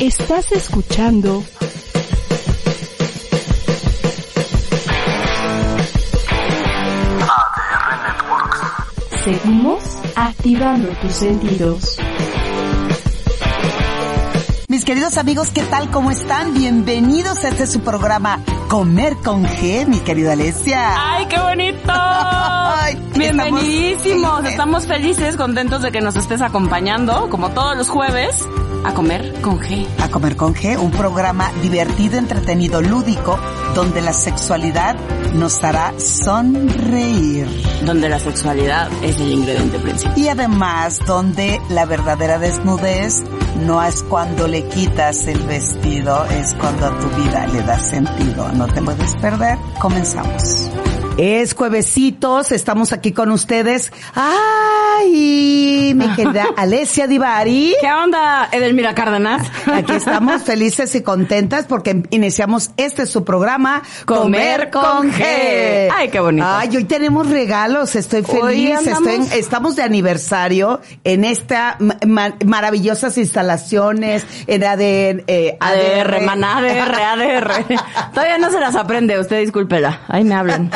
Estás escuchando ADR Networks. Seguimos activando tus sentidos. Mis queridos amigos, ¿qué tal? ¿Cómo están? Bienvenidos a este su programa Comer con G, mi querida Alesia. ¡Ay, qué bonito! Ay, Bienvenidísimos. estamos- Estamos felices, contentos de que nos estés acompañando, como todos los jueves, a comer con G. A Comer con G, un programa divertido, entretenido, lúdico, donde la sexualidad nos hará sonreír. Donde la sexualidad es el ingrediente principal. Y además, donde la verdadera desnudez no es cuando le quitas el vestido, es cuando a tu vida le das sentido. No te puedes perder. Comenzamos. Es juevesitos, estamos aquí con ustedes. ¡Ay! Mi querida Alesia Divari. ¿Qué onda, Edelmira Cárdenas? Aquí estamos felices y contentas porque iniciamos este su programa Comer con G. Ay, qué bonito. Ay, hoy tenemos regalos, estoy feliz, estoy en- estamos de aniversario en esta ma- ma- maravillosas instalaciones en ADR, eh, ADR, man, ADR, ADR. Todavía no se las aprende, usted discúlpela. Ahí me hablan.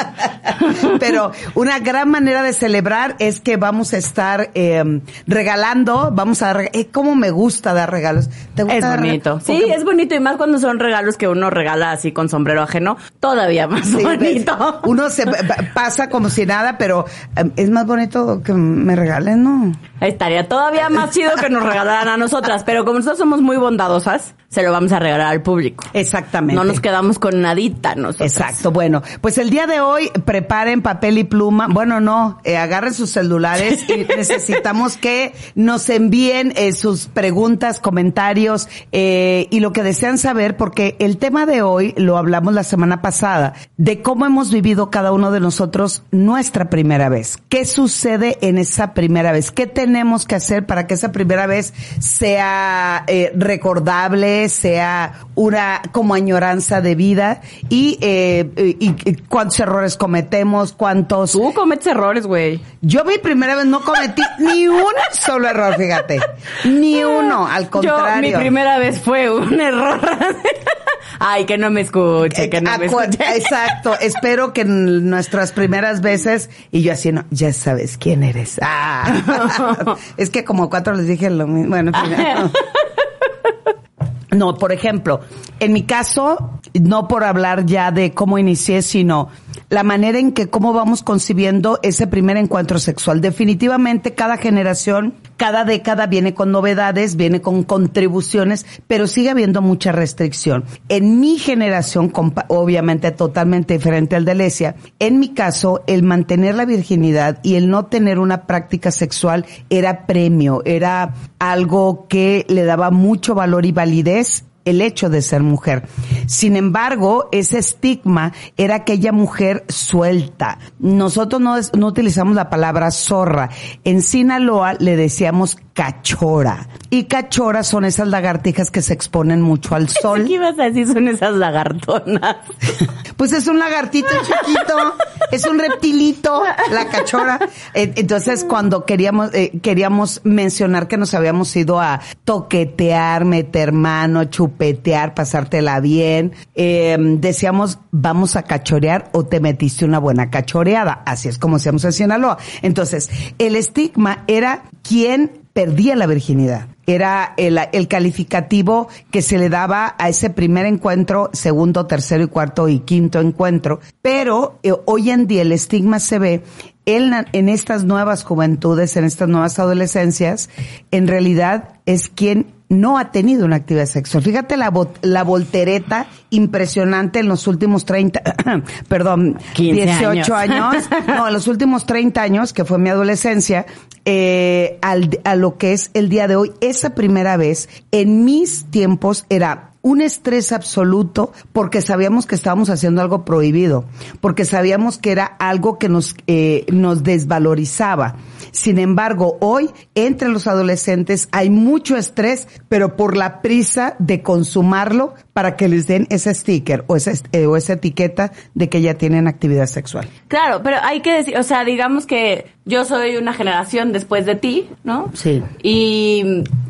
Pero una gran manera de celebrar es que vamos a estar eh, regalando, vamos a, reg- eh, cómo me gusta dar regalos. ¿Te gusta Es dar bonito. Sí, Porque- es bonito y más cuando son regalos que uno regala así con sombrero ajeno, todavía más Sí, bonito. ves, Uno se pa- pasa como si nada, pero eh, es más bonito que me regalen, ¿no? Estaría todavía más chido que nos regalaran a nosotras, pero como nosotros somos muy bondadosas, se lo vamos a regalar al público. Exactamente. No nos quedamos con nadita nosotros. Exacto, bueno, pues el día de hoy preparen papel y pluma, bueno, no, eh, agarren sus celulares y necesitamos que nos envíen eh, sus preguntas, comentarios eh, y lo que desean saber, porque el tema de hoy lo hablamos la semana pasada, de cómo hemos vivido cada uno de nosotros nuestra primera vez. ¿Qué sucede en esa primera vez? ¿Qué tenemos que hacer para que esa primera vez sea eh, recordable, sea una como añoranza de vida y, eh, y, y cuántos errores cometemos, cuántos... Tú cometes errores, güey. Yo mi primera vez no cometí ni un solo error, fíjate. Ni uno, al Yo, contrario. mi primera vez fue un error. Ay, que no me escuche, que no me escuche. Exacto, espero que en nuestras primeras veces, y yo así, no, ya sabes quién eres. Ah. es que como cuatro les dije lo mismo. Bueno, en fin. No, por ejemplo, en mi caso, no por hablar ya de cómo inicié, sino la manera en que cómo vamos concibiendo ese primer encuentro sexual. Definitivamente cada generación, cada década viene con novedades, viene con contribuciones, pero sigue habiendo mucha restricción. En mi generación, obviamente totalmente diferente al de Lesia, en mi caso, el mantener la virginidad y el no tener una práctica sexual era premio, era algo que le daba mucho valor y validez el hecho de ser mujer. Sin embargo, ese estigma era aquella mujer suelta. Nosotros no, no utilizamos la palabra zorra. En Sinaloa le decíamos cachora. Y cachora son esas lagartijas que se exponen mucho al sol. ¿Qué ibas a decir? Son esas lagartonas. Pues es un lagartito chiquito, es un reptilito, la cachora. Eh, Entonces, cuando queríamos, eh, queríamos mencionar que nos habíamos ido a toquetear, meter mano, chupetear, pasártela bien, eh, decíamos, vamos a cachorear o te metiste una buena cachoreada. Así es como hacíamos en Sinaloa. Entonces, el estigma era quién perdía la virginidad. Era el, el calificativo que se le daba a ese primer encuentro, segundo, tercero y cuarto y quinto encuentro. Pero eh, hoy en día el estigma se ve en, en estas nuevas juventudes, en estas nuevas adolescencias, en realidad es quien no ha tenido una actividad sexual. Fíjate la, la voltereta impresionante en los últimos 30, perdón, 15 18 años. No, en los últimos 30 años, que fue mi adolescencia, eh, al, a lo que es el día de hoy, esa primera vez, en mis tiempos era un estrés absoluto porque sabíamos que estábamos haciendo algo prohibido, porque sabíamos que era algo que nos, eh, nos desvalorizaba. Sin embargo, hoy entre los adolescentes hay mucho estrés, pero por la prisa de consumarlo para que les den ese sticker o esa, eh, o esa etiqueta de que ya tienen actividad sexual. Claro, pero hay que decir, o sea, digamos que yo soy una generación después de ti, ¿no? Sí. Y,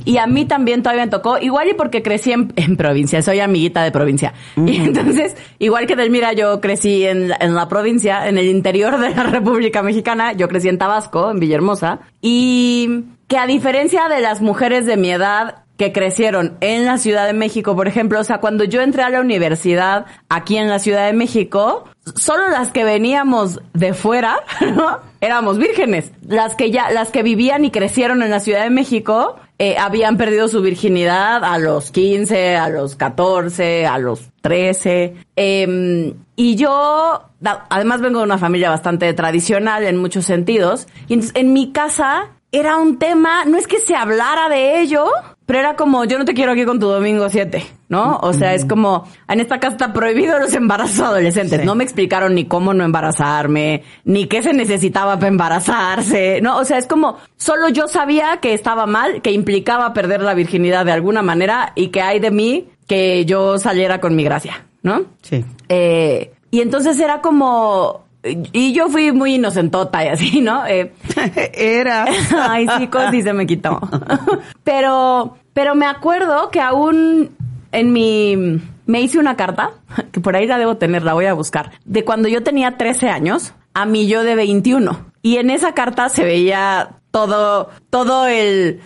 y a mí también todavía me tocó, igual y porque crecí en, en provincia, soy amiguita de provincia. Y entonces, igual que Delmira, yo crecí en, la- en la provincia, en el interior de la República Mexicana, yo crecí en Tabasco, en Villahermosa, y que a diferencia de las mujeres de mi edad, que crecieron en la Ciudad de México, por ejemplo, o sea, cuando yo entré a la universidad aquí en la Ciudad de México, solo las que veníamos de fuera, ¿no? éramos vírgenes. Las que ya, las que vivían y crecieron en la Ciudad de México, eh, habían perdido su virginidad a los 15, a los 14, a los 13. Eh, y yo, además vengo de una familia bastante tradicional en muchos sentidos. Y entonces, en mi casa era un tema, no es que se hablara de ello, pero era como, yo no te quiero aquí con tu domingo 7, ¿no? O sea, es como, en esta casa está prohibido los embarazos adolescentes. Sí. No me explicaron ni cómo no embarazarme, ni qué se necesitaba para embarazarse, ¿no? O sea, es como, solo yo sabía que estaba mal, que implicaba perder la virginidad de alguna manera y que hay de mí que yo saliera con mi gracia, ¿no? Sí. Eh, y entonces era como, y yo fui muy inocentota y así, ¿no? Eh, Era. Ay, sí, sí se me quitó. Pero, pero me acuerdo que aún en mi, me hice una carta, que por ahí la debo tener, la voy a buscar, de cuando yo tenía 13 años a mi yo de 21. Y en esa carta se veía todo, todo el,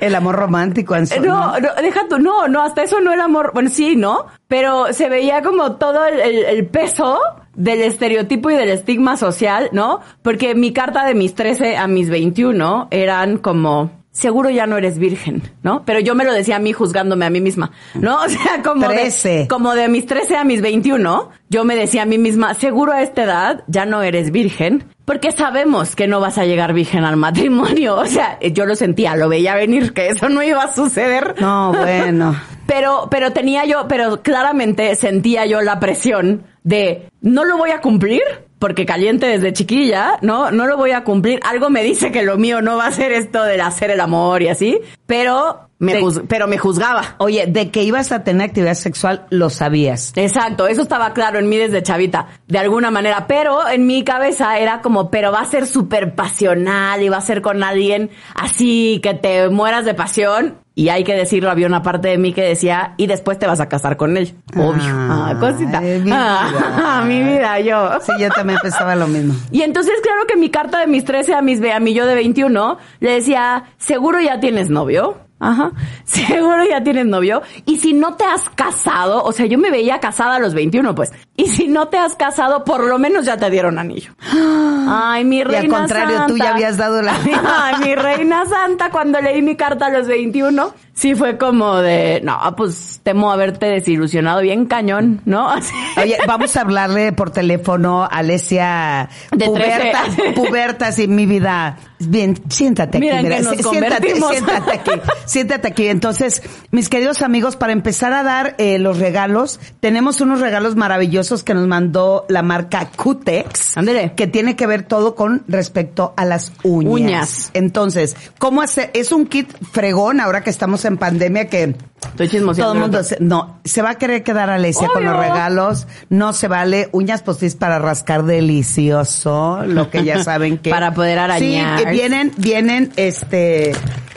El amor romántico en su- no, no, deja tú, no, no, hasta eso no era amor, bueno, sí, ¿no? Pero se veía como todo el, el- el peso del estereotipo y del estigma social, ¿no? Porque mi carta de mis 13 a mis 21 eran como, seguro ya no eres virgen, ¿no? Pero yo me lo decía a mí juzgándome a mí misma, ¿no? O sea, como de, 13. como de mis 13 a mis 21, yo me decía a mí misma, seguro a esta edad ya no eres virgen, porque sabemos que no vas a llegar virgen al matrimonio. O sea, yo lo sentía, lo veía venir, que eso no iba a suceder. No, bueno. Pero, pero tenía yo, pero claramente sentía yo la presión de no lo voy a cumplir porque caliente desde chiquilla, ¿no? No lo voy a cumplir. Algo me dice que lo mío no va a ser esto del hacer el amor y así, pero me, De- juz- pero me juzgaba. Oye, de que ibas a tener actividad sexual, lo sabías. Exacto, eso estaba claro en mí desde chavita, de alguna manera, pero en mi cabeza era como, pero va a ser súper pasional y va a ser con alguien así que te mueras de pasión. Y hay que decirlo, había una parte de mí que decía, y después te vas a casar con él. Obvio. Ah, cosita. Ay, mi Ah, vida. mi vida, yo. Sí, yo también pensaba lo mismo. Y entonces, claro que mi carta de mis 13 a mis a mi yo de 21 le decía, seguro ya tienes novio. Ajá. Seguro ya tienes novio. Y si no te has casado, o sea, yo me veía casada a los 21, pues. Y si no te has casado, por lo menos ya te dieron anillo. Ay, mi Y reina al contrario, tú ya habías dado la... Ay, mi reina santa, cuando leí mi carta a los 21, sí fue como de, no, pues temo haberte desilusionado bien cañón, ¿no? Así. Oye, vamos a hablarle por teléfono a Alesia De Puberta, 13. Pubertas y mi vida. Bien, siéntate aquí. Mira sí, siéntate, siéntate aquí. Siéntate aquí. Entonces, mis queridos amigos, para empezar a dar eh, los regalos, tenemos unos regalos maravillosos que nos mandó la marca Cutex. Ándele. Que tiene que ver todo con respecto a las uñas. Uñas. Entonces, ¿cómo hacer? Es un kit fregón ahora que estamos en pandemia que Estoy todo el mundo se, no, se va a querer quedar Alesia con los regalos, no se vale, uñas postizas para rascar delicioso, lo que ya saben que Para poder arañar. Sí, vienen vienen este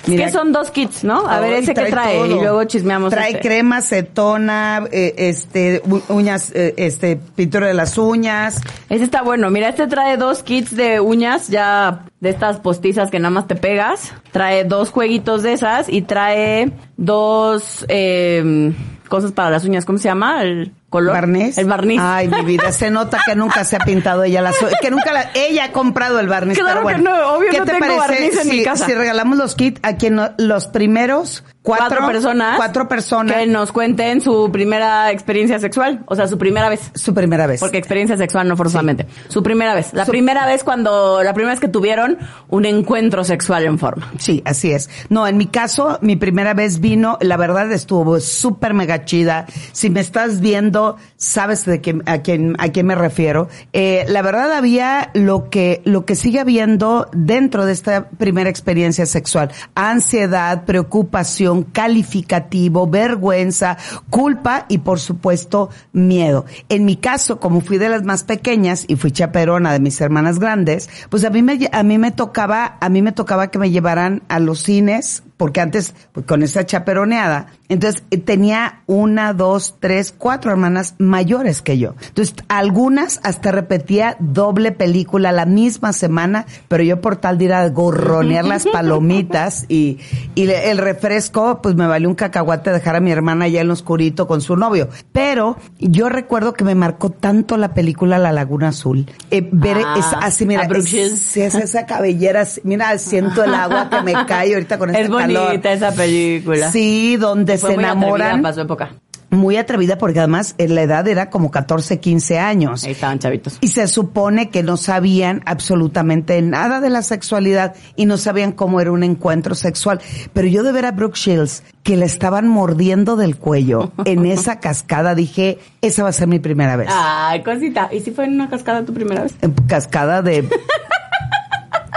Que son dos kits, ¿no? A ver, ese que trae. todo. Y luego chismeamos. Trae este. crema, acetona, eh, este, uñas, eh, este, pintura de las uñas. Ese está bueno. Mira, este trae dos kits de uñas ya de estas postizas que nada más te pegas. Trae dos jueguitos de esas y trae dos eh, cosas para las uñas. ¿Cómo se llama? El color. ¿Barniz? El barniz. Ay, mi vida, se nota que nunca se ha pintado ella uñas, que nunca la- ella ha comprado el barniz. Claro pero que no, obvio ¿Qué no te tengo parece barniz en si, mi casa? si regalamos los kits a quien no- los primeros cuatro, cuatro personas. cuatro personas, Que nos cuenten su primera experiencia sexual. O sea, su primera vez. su primera vez. Porque experiencia sexual no forzosamente. Su primera vez. La primera vez cuando, la primera vez que tuvieron un encuentro sexual en forma. Sí, así es. No, en mi caso, mi primera vez vino, la verdad estuvo súper mega chida. Si me estás viendo, sabes de quién, a quién, a quién me refiero. Eh, la verdad había lo que, lo que sigue habiendo dentro de esta primera experiencia sexual. Ansiedad, preocupación, calificativo, vergüenza, culpa y por supuesto miedo. En mi caso, como fui de las más pequeñas y fui chaperona de mis hermanas grandes, pues a mí me, a mí me tocaba, a mí me tocaba que me llevaran a los cines porque antes, pues, con esa chaperoneada, entonces eh, tenía una, dos, tres, cuatro hermanas mayores que yo. Entonces, algunas hasta repetía doble película la misma semana, pero yo por tal de ir a gorronear las palomitas y, el refresco, pues me valió un cacahuate dejar a mi hermana allá en lo oscurito con su novio. Pero yo recuerdo que me marcó tanto la película La Laguna Azul. Eh, ver Ah, esa- así, mira, es- es esa cabellera, así, mira, siento el agua que me cae ahorita con Es este bonita esa película. Sí, donde Fue se muy atrevida enamoran. para su época. Muy atrevida porque además eh, la edad era como 14, 15 años. Ahí estaban chavitos. Y se supone que no sabían absolutamente nada de la sexualidad y no sabían cómo era un encuentro sexual. Pero yo de ver a Brooke Shields que le estaban mordiendo del cuello en esa cascada, dije, esa va a ser mi primera vez. Ay, cosita. ¿Y si fue en una cascada tu primera vez? En cascada de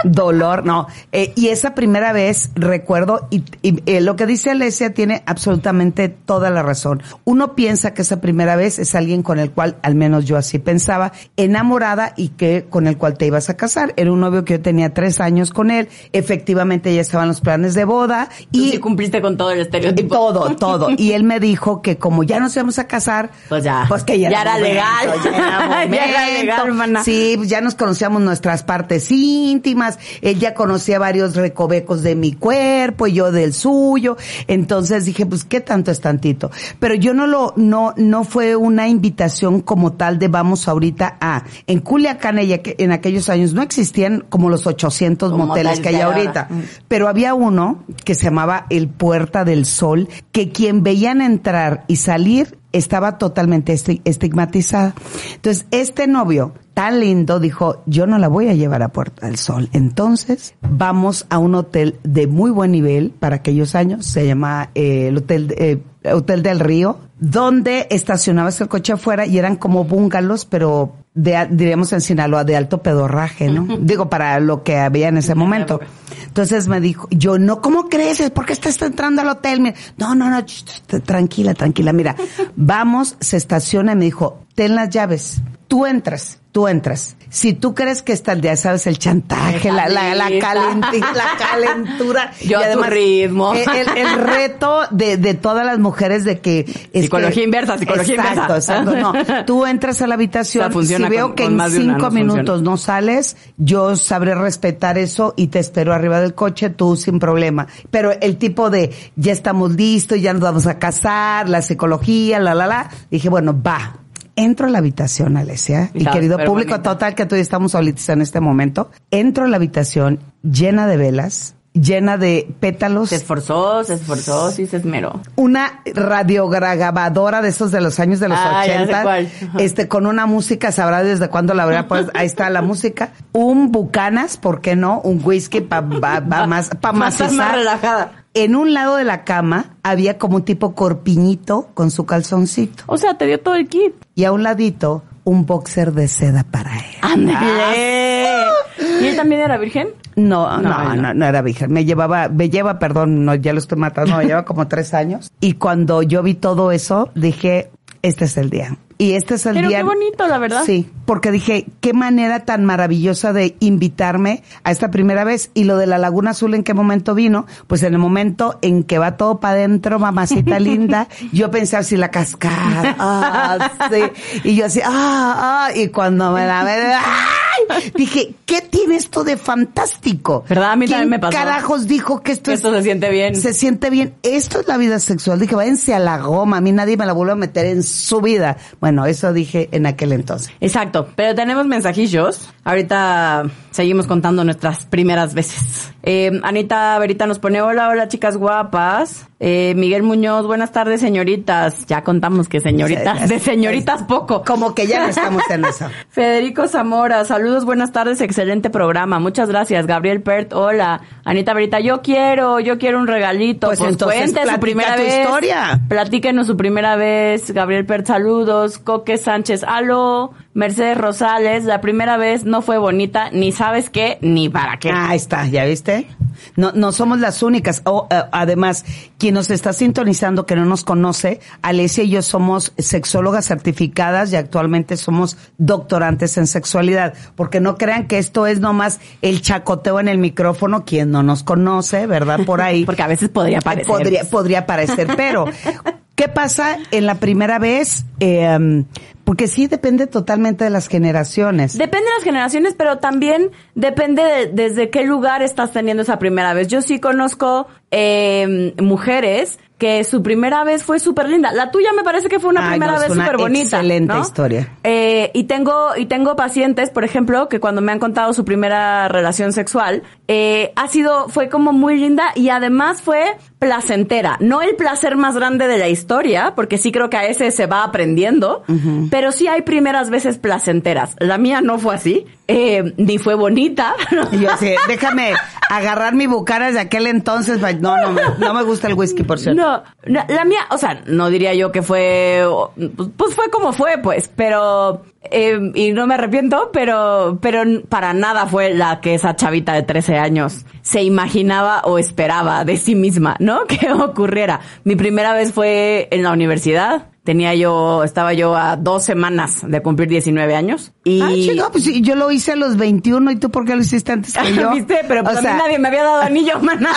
dolor, no. Eh, y esa primera vez recuerdo, y, y, eh, lo que dice Alesia tiene absolutamente toda la razón. Uno piensa que esa primera vez es alguien con el cual, al menos yo así pensaba, enamorada y que con el cual te ibas a casar. Era un novio que yo tenía tres años con él. Efectivamente ya estaban los planes de boda Y sí cumpliste con todo el y estereotipo. todo, todo. Y él me dijo que como ya nos íbamos a casar, Pues ya. pues que ya, Ya era momento, legal. ya era, Ya era legal, hermana. Sí, pues ya nos conocíamos nuestras partes íntimas. Él ya conocía varios recovecos de mi cuerpo y yo del suyo. Entonces dije, pues qué tanto es tantito. Pero yo no lo, no, no fue una invitación como tal de vamos ahorita a. En Culiacán ella- en aquellos años no existían como los 800 Como moteles que hay ahora. ahorita. Mm. Pero había uno que se llamaba el Puerta del Sol, que quien veían entrar y salir estaba totalmente esti- estigmatizada. Entonces, este novio tan lindo dijo, yo no la voy a llevar a Puerta del Sol. Entonces, vamos a un hotel de muy buen nivel para aquellos años, se llama eh, el Hotel, eh, Hotel del Río, donde estacionabas el coche afuera y eran como bungalows, pero de, diríamos en Sinaloa, de alto pedorraje, ¿no? Digo, para lo que había en ese momento. Entonces me dijo, yo, no, ¿cómo crees? ¿Por qué estás entrando al hotel? Mira, no, no, no, tranquila, tranquila. Mira, vamos, se estaciona y me dijo, ten las llaves. Tú entras, tú entras. Si tú crees que está el día, sabes, el chantaje, la, la, la, calenti- la calentura. Yo a tu ritmo. El, el- el reto de, de todas las mujeres de que... este, Psicología inversa, psicología exacto, inversa. Exacto, no. Tú entras a la habitación, O sea, funciona si veo con- que con en más de una, cinco funciona. minutos no sales, yo sabré respetar eso y te espero arriba del coche, tú sin problema. Pero el tipo de ya estamos listos, ya nos vamos a casar, la psicología, la, la, la, dije, bueno, va. Entro a la habitación, Alesia, y querido público bonita. total que tú y estamos solitos en este momento. Entro a la habitación llena de velas, llena de pétalos, Se esforzó, se esforzó, sí se esmeró. una radiograbadora de esos de los años de los Ah, ya sé 80, cuál. Ajá. este con una música, sabrá desde cuándo la habrá pues ahí está la música, un bucanas, ¿por qué no? Un whisky para pa, pa más para más relajada. En un lado de la cama había como un tipo corpiñito con su calzoncito O sea, te dio todo el kit. y a un ladito un boxer de seda para él. ¡Ándale! ¿Y él también era virgen? No, No, no, no. no, no, era virgen. Me llevaba, me lleva, perdón, no, ya lo estoy matando, me lleva como tres años. Y cuando yo vi todo eso, dije, este es el día. Y este es el Pero día. qué bonito, la verdad. Sí, porque dije, qué manera tan maravillosa de invitarme a esta primera vez. Y lo de la Laguna Azul, ¿en qué momento vino? Pues en el momento en que va todo para adentro, mamacita linda, yo pensé así la cascada. Ah, sí. Y yo así, ah, ah, y cuando me la ve, ¡ay! Dije, ¿qué tiene esto de fantástico? ¿Verdad? A mí ¿Quién también me pasó. carajos dijo que esto es esto se siente bien. se siente bien. Esto es la vida sexual. Dije, váyanse a la goma. A mí nadie me la vuelve a meter en su vida. Bueno, eso dije en aquel entonces. Exacto, pero tenemos mensajillos. Ahorita seguimos contando nuestras primeras veces. Eh, Anita Verita nos pone, hola, hola chicas guapas. Eh, Miguel Muñoz, buenas tardes, señoritas. Ya contamos que señoritas, de señoritas poco. Como que ya no estamos en eso. Federico Zamora, saludos, buenas tardes, excelente programa. Muchas gracias. Gabriel Pert, hola. Anita Verita, yo quiero, yo quiero un regalito. Pues entonces, cuente su primera tu vez. historia. Platíquenos su primera vez. Gabriel Pert, saludos. Coque Sánchez, aló. Mercedes Rosales, la primera vez no fue bonita, ni sabes qué, ni para qué. Ahí está, ¿ya viste? No, no somos las únicas. Oh, eh, además, quien nos está sintonizando que no nos conoce, Alesia y yo somos sexólogas certificadas y actualmente somos doctorantes en sexualidad. Porque no crean que esto es nomás el chacoteo en el micrófono, quien no nos conoce, ¿verdad? Por ahí. Porque a veces podría parecer. Podría, podría parecer, pero ¿qué pasa en la primera vez? Eh, porque sí depende totalmente de las generaciones. Depende de las generaciones, pero también depende de desde qué lugar estás teniendo esa primera vez. Yo sí conozco eh, mujeres que su primera vez fue súper linda. La tuya me parece que fue una Ay, primera no, vez súper bonita. excelente ¿no? historia. Eh, y tengo y tengo pacientes, por ejemplo, que cuando me han contado su primera relación sexual, eh, ha sido fue como muy linda y además fue placentera. No el placer más grande de la historia, porque sí creo que a ese se va aprendiendo, pero sí hay primeras veces placenteras. La mía no fue así, eh, ni fue bonita. Yo déjame agarrar mi bucara de aquel entonces. No, no, me- no me gusta el whisky, por cierto. No, no, la mía, o sea, no diría yo que fue, pues, pues fue como fue, pues, pero, eh, y no me arrepiento, pero, pero para nada fue la que esa chavita de 13 años se imaginaba o esperaba de sí misma, ¿no? Que ocurriera. Mi primera vez fue en la universidad. Tenía yo, estaba yo a dos semanas de cumplir 19 años. Y Ah, chico, pues yo lo hice a los 21 y tú por qué lo hiciste antes que yo. ¿Viste? Pero pues a mí nadie me había dado anillo, mana.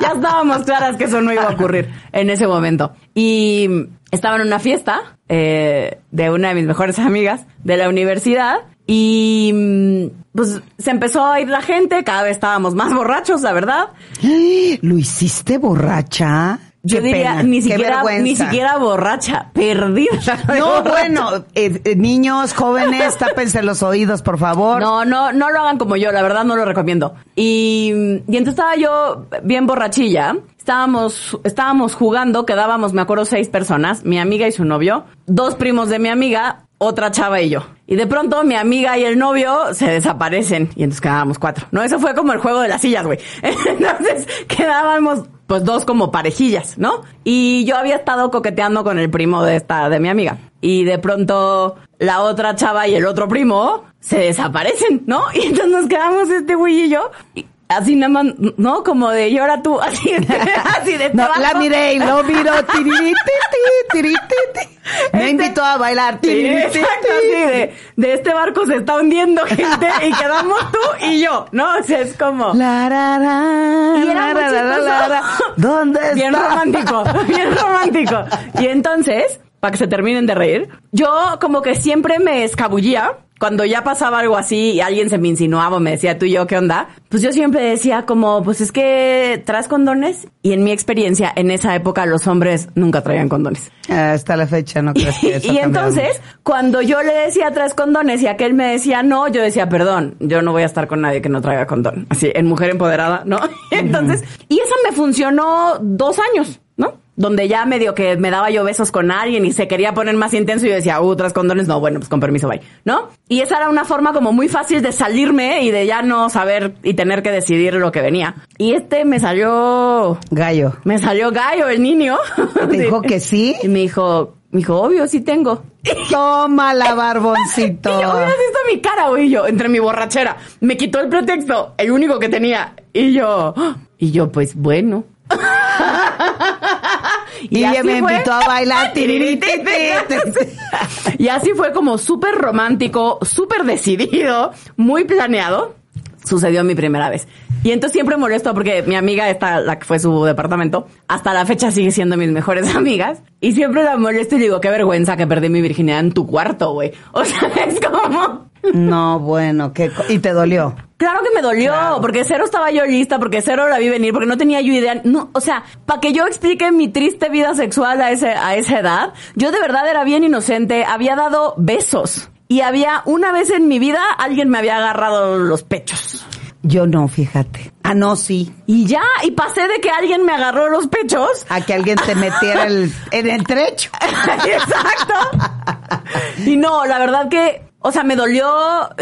ya estábamos claras que eso no iba a ocurrir en ese momento. Y estaba en una fiesta eh, de una de mis mejores amigas de la universidad y mm, pues se empezó a ir la gente, cada vez estábamos más borrachos, la verdad. ¿Lo hiciste borracha? Yo Qué diría pena, ni siquiera ni siquiera borracha, perdida. No, bueno, eh, eh, niños, jóvenes, tápense los oídos, por favor. No, no, no lo hagan como yo, la verdad no lo recomiendo. Y, y entonces estaba yo bien borrachilla. Estábamos, estábamos jugando, quedábamos, me acuerdo, seis personas, mi amiga y su novio, dos primos de mi amiga, otra chava y yo. Y de pronto mi amiga y el novio se desaparecen y entonces quedábamos cuatro. No, eso fue como el juego de las sillas, güey. Entonces quedábamos pues dos como parejillas, ¿no? Y yo había estado coqueteando con el primo de esta, de mi amiga. Y de pronto la otra chava y el otro primo se desaparecen, ¿no? Y entonces nos quedamos este güey y yo. Así nada más, ¿no? Como de llora tú, así, así de No, la miré y lo tiririti. Me invitó a bailar. Exacto, así de, de este barco se está hundiendo gente y quedamos tú y yo, ¿no? O sea, es como... La, la, chistoso. ¿Dónde está? Bien romántico, bien romántico. Y entonces, para que se terminen de reír, yo como que siempre me escabullía cuando ya pasaba algo así y alguien se me insinuaba o me decía tú y yo qué onda, pues yo siempre decía como, pues es que traes condones y en mi experiencia en esa época los hombres nunca traían condones. Hasta la fecha, no crees que eso y cambiado entonces, cuando yo le decía traes condones y aquel me decía no, yo decía perdón, yo no voy a estar con nadie que no traiga condón. Así, en mujer empoderada, ¿no? entonces, y eso me funcionó dos años, ¿no? Donde ya medio que me daba yo besos con alguien y se quería poner más intenso y yo decía, uh, traes condones, no, bueno, pues con permiso, bye, ¿no? Y esa era una forma como muy fácil de salirme y de ya no saber y tener que decidir lo que venía. Y este me salió, Gallo. me salió gallo el niño. ¿Te dijo que sí? Y me dijo, me dijo, obvio, sí tengo. Tómala, barboncito. Y yo, visto mi cara, güey, yo, entre mi borrachera. Me quitó el pretexto, el único que tenía. Y yo, ¡ah! y yo, pues bueno. Y ella así me fue. invitó a bailar. y así fue como súper romántico, súper decidido, muy planeado. Sucedió mi primera vez. Y entonces siempre molesto porque mi amiga, esta, la que fue su departamento, hasta la fecha sigue siendo mis mejores amigas. Y siempre la molesto y le digo, qué vergüenza que perdí mi virginidad en tu cuarto, güey. O sea, es como... No, bueno, ¿qué co- ¿y te dolió? Claro que me dolió, Claro. porque cero estaba yo lista, porque cero la vi venir, porque no tenía yo idea. No, o sea, para que yo explique mi triste vida sexual a, ese, a esa edad, yo de verdad era bien inocente, había dado besos. Y había una vez en mi vida alguien me había agarrado los pechos. Yo no, fíjate. Ah, no, sí. Y ya, y pasé de que alguien me agarró los pechos. A que alguien te metiera el, en el trecho. Exacto. Y no, la verdad que o sea, me dolió,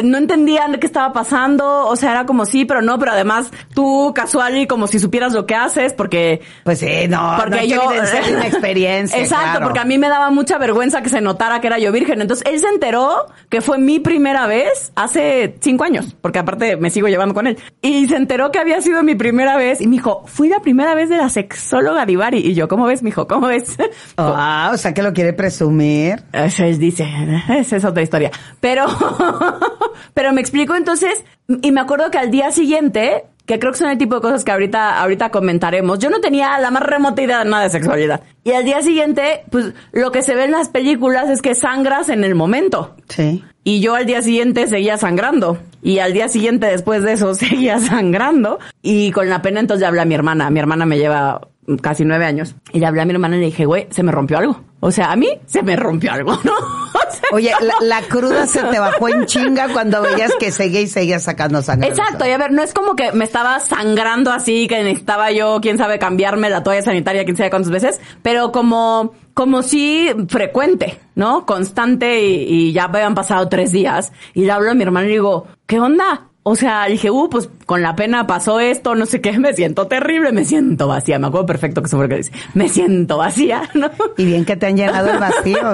no entendía qué estaba pasando, o sea, era como sí, pero no, pero además tú casual y como si supieras lo que haces, porque... Pues sí, no, porque no hay que yo... evidenciar una experiencia. Exacto, claro. porque a mí me daba mucha vergüenza que se notara que era yo virgen. Entonces, él se enteró que fue mi primera vez hace cinco años, porque aparte me sigo llevando con él. Y se enteró que había sido mi primera vez y me dijo, fui la primera vez de la sexóloga Divari. Y yo, ¿cómo ves, mijo? ¿Cómo ves? Ah, o sea que lo quiere presumir. Eso es, dice, esa es otra historia. Pero, pero me explico entonces, y me acuerdo que al día siguiente, que creo que son el tipo de cosas que ahorita, ahorita comentaremos, yo no tenía la más remota idea de nada de sexualidad. Y al día siguiente, pues lo que se ve en las películas es que sangras en el momento. Sí. Y yo al día siguiente seguía sangrando. Y al día siguiente, después de eso, seguía sangrando. Y con la pena entonces le hablé a mi hermana. Mi hermana me lleva casi nueve años. Y le hablé a mi hermana y le dije, güey, se me rompió algo. O sea, a mí se me rompió algo, ¿no? Oye, la, cruda se te bajó en chinga cuando veías que seguía y seguía sacando sangre. Exacto, y a ver, no es como que me estaba sangrando así, que necesitaba yo, quién sabe, cambiarme la toalla sanitaria, quién sabe cuántas veces, pero como, como sí frecuente, ¿no? Constante y, y ya habían pasado tres días. Y le hablo a mi hermano y digo, ¿qué onda? O sea, dije, uh, pues con la pena pasó esto, no sé qué, me siento terrible, me siento vacía. Me acuerdo perfecto que eso fue lo que dice. Me siento vacía, ¿no? Y bien que te han llenado el vacío.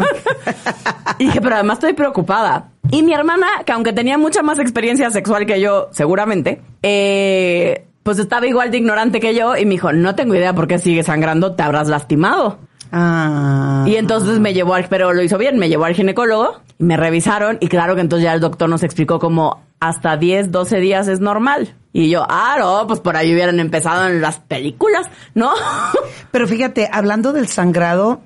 Y dije, pero además estoy preocupada. Y mi hermana, que aunque tenía mucha más experiencia sexual que yo, seguramente, eh, pues estaba igual de ignorante que yo y me dijo, no tengo idea por qué sigue sangrando, te habrás lastimado. Ah. Y entonces me llevó al, pero lo hizo bien, me llevó al ginecólogo y me revisaron y claro que entonces ya el doctor nos explicó como hasta 10, 12 días es normal. Y yo, ah, no, pues por ahí hubieran empezado en las películas, ¿no? Pero fíjate, hablando del sangrado,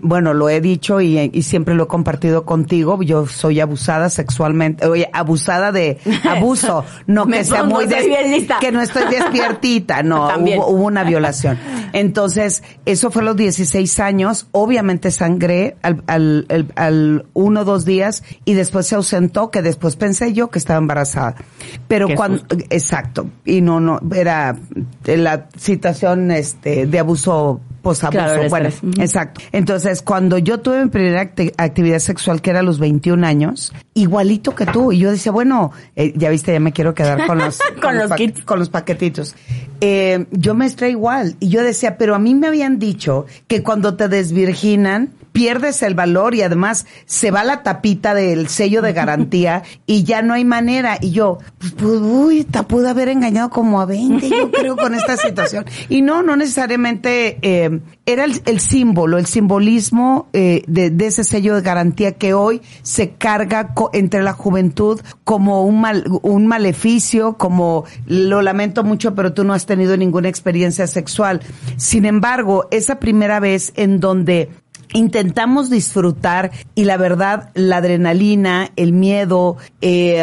bueno, lo he dicho y, y siempre lo he compartido contigo. Yo soy abusada sexualmente, oye, abusada de abuso, no que sea muy soy bien lista. que no estoy despiertita, no, hubo, hubo una violación. Entonces, eso fue a los 16 años. Obviamente sangré al, al, al, al uno o dos días y después se ausentó, que después pensé yo que estaba embarazada. Pero Qué cuando, susto. exacto, y no, no, era la situación, este, de abuso posabuso. Claro, bueno, exacto. Entonces, cuando yo tuve mi primera acti- actividad sexual, que era a los 21 años, igualito que tú, y yo decía, bueno, eh, ya viste, ya me quiero quedar con los, Con los kits. con los paquetitos. Eh, yo me estré igual, y yo decía, pero a mí me habían dicho que cuando te desvirginan, pierdes el valor y además se va la tapita del sello de garantía y ya no hay manera. Y yo, pues, pues, uy, te pude haber engañado como a 20, yo creo, con esta situación. Y no, no necesariamente eh, era el, el símbolo, el simbolismo eh, de, de ese sello de garantía que hoy se carga co- entre la juventud como un mal, un maleficio, como lo lamento mucho, pero tú no has tenido ninguna experiencia sexual. Sin embargo, esa primera vez en donde intentamos disfrutar y la verdad, la adrenalina, el miedo, eh,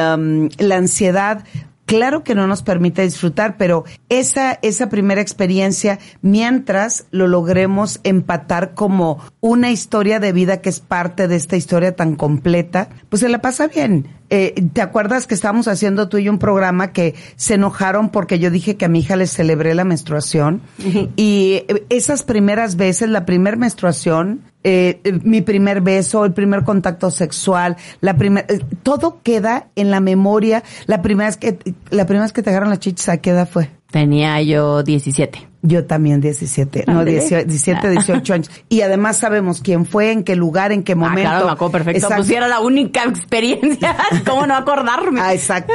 la ansiedad, claro que no nos permite disfrutar, pero esa, esa primera experiencia, mientras lo logremos empatar como una historia de vida que es parte de esta historia tan completa, pues se la pasa bien. Eh, ¿Te acuerdas que estábamos haciendo tú y yo un programa que se enojaron porque yo dije que a mi hija le celebré la menstruación? Y eh, esas primeras veces, la primera menstruación, eh, eh, mi primer beso, el primer contacto sexual, la primer, eh, todo queda en la memoria. La primera vez que, la primera vez que te agarraron las chichis, ¿a qué edad fue? Tenía yo 17. Yo también 17, no, Ándale. 18, 17, 18 años. Y además sabemos quién fue, en qué lugar, en qué Ah, momento. claro, me acuerdo perfecto. Exacto. Pues era la única experiencia, ¿cómo no acordarme? Ah, exacto.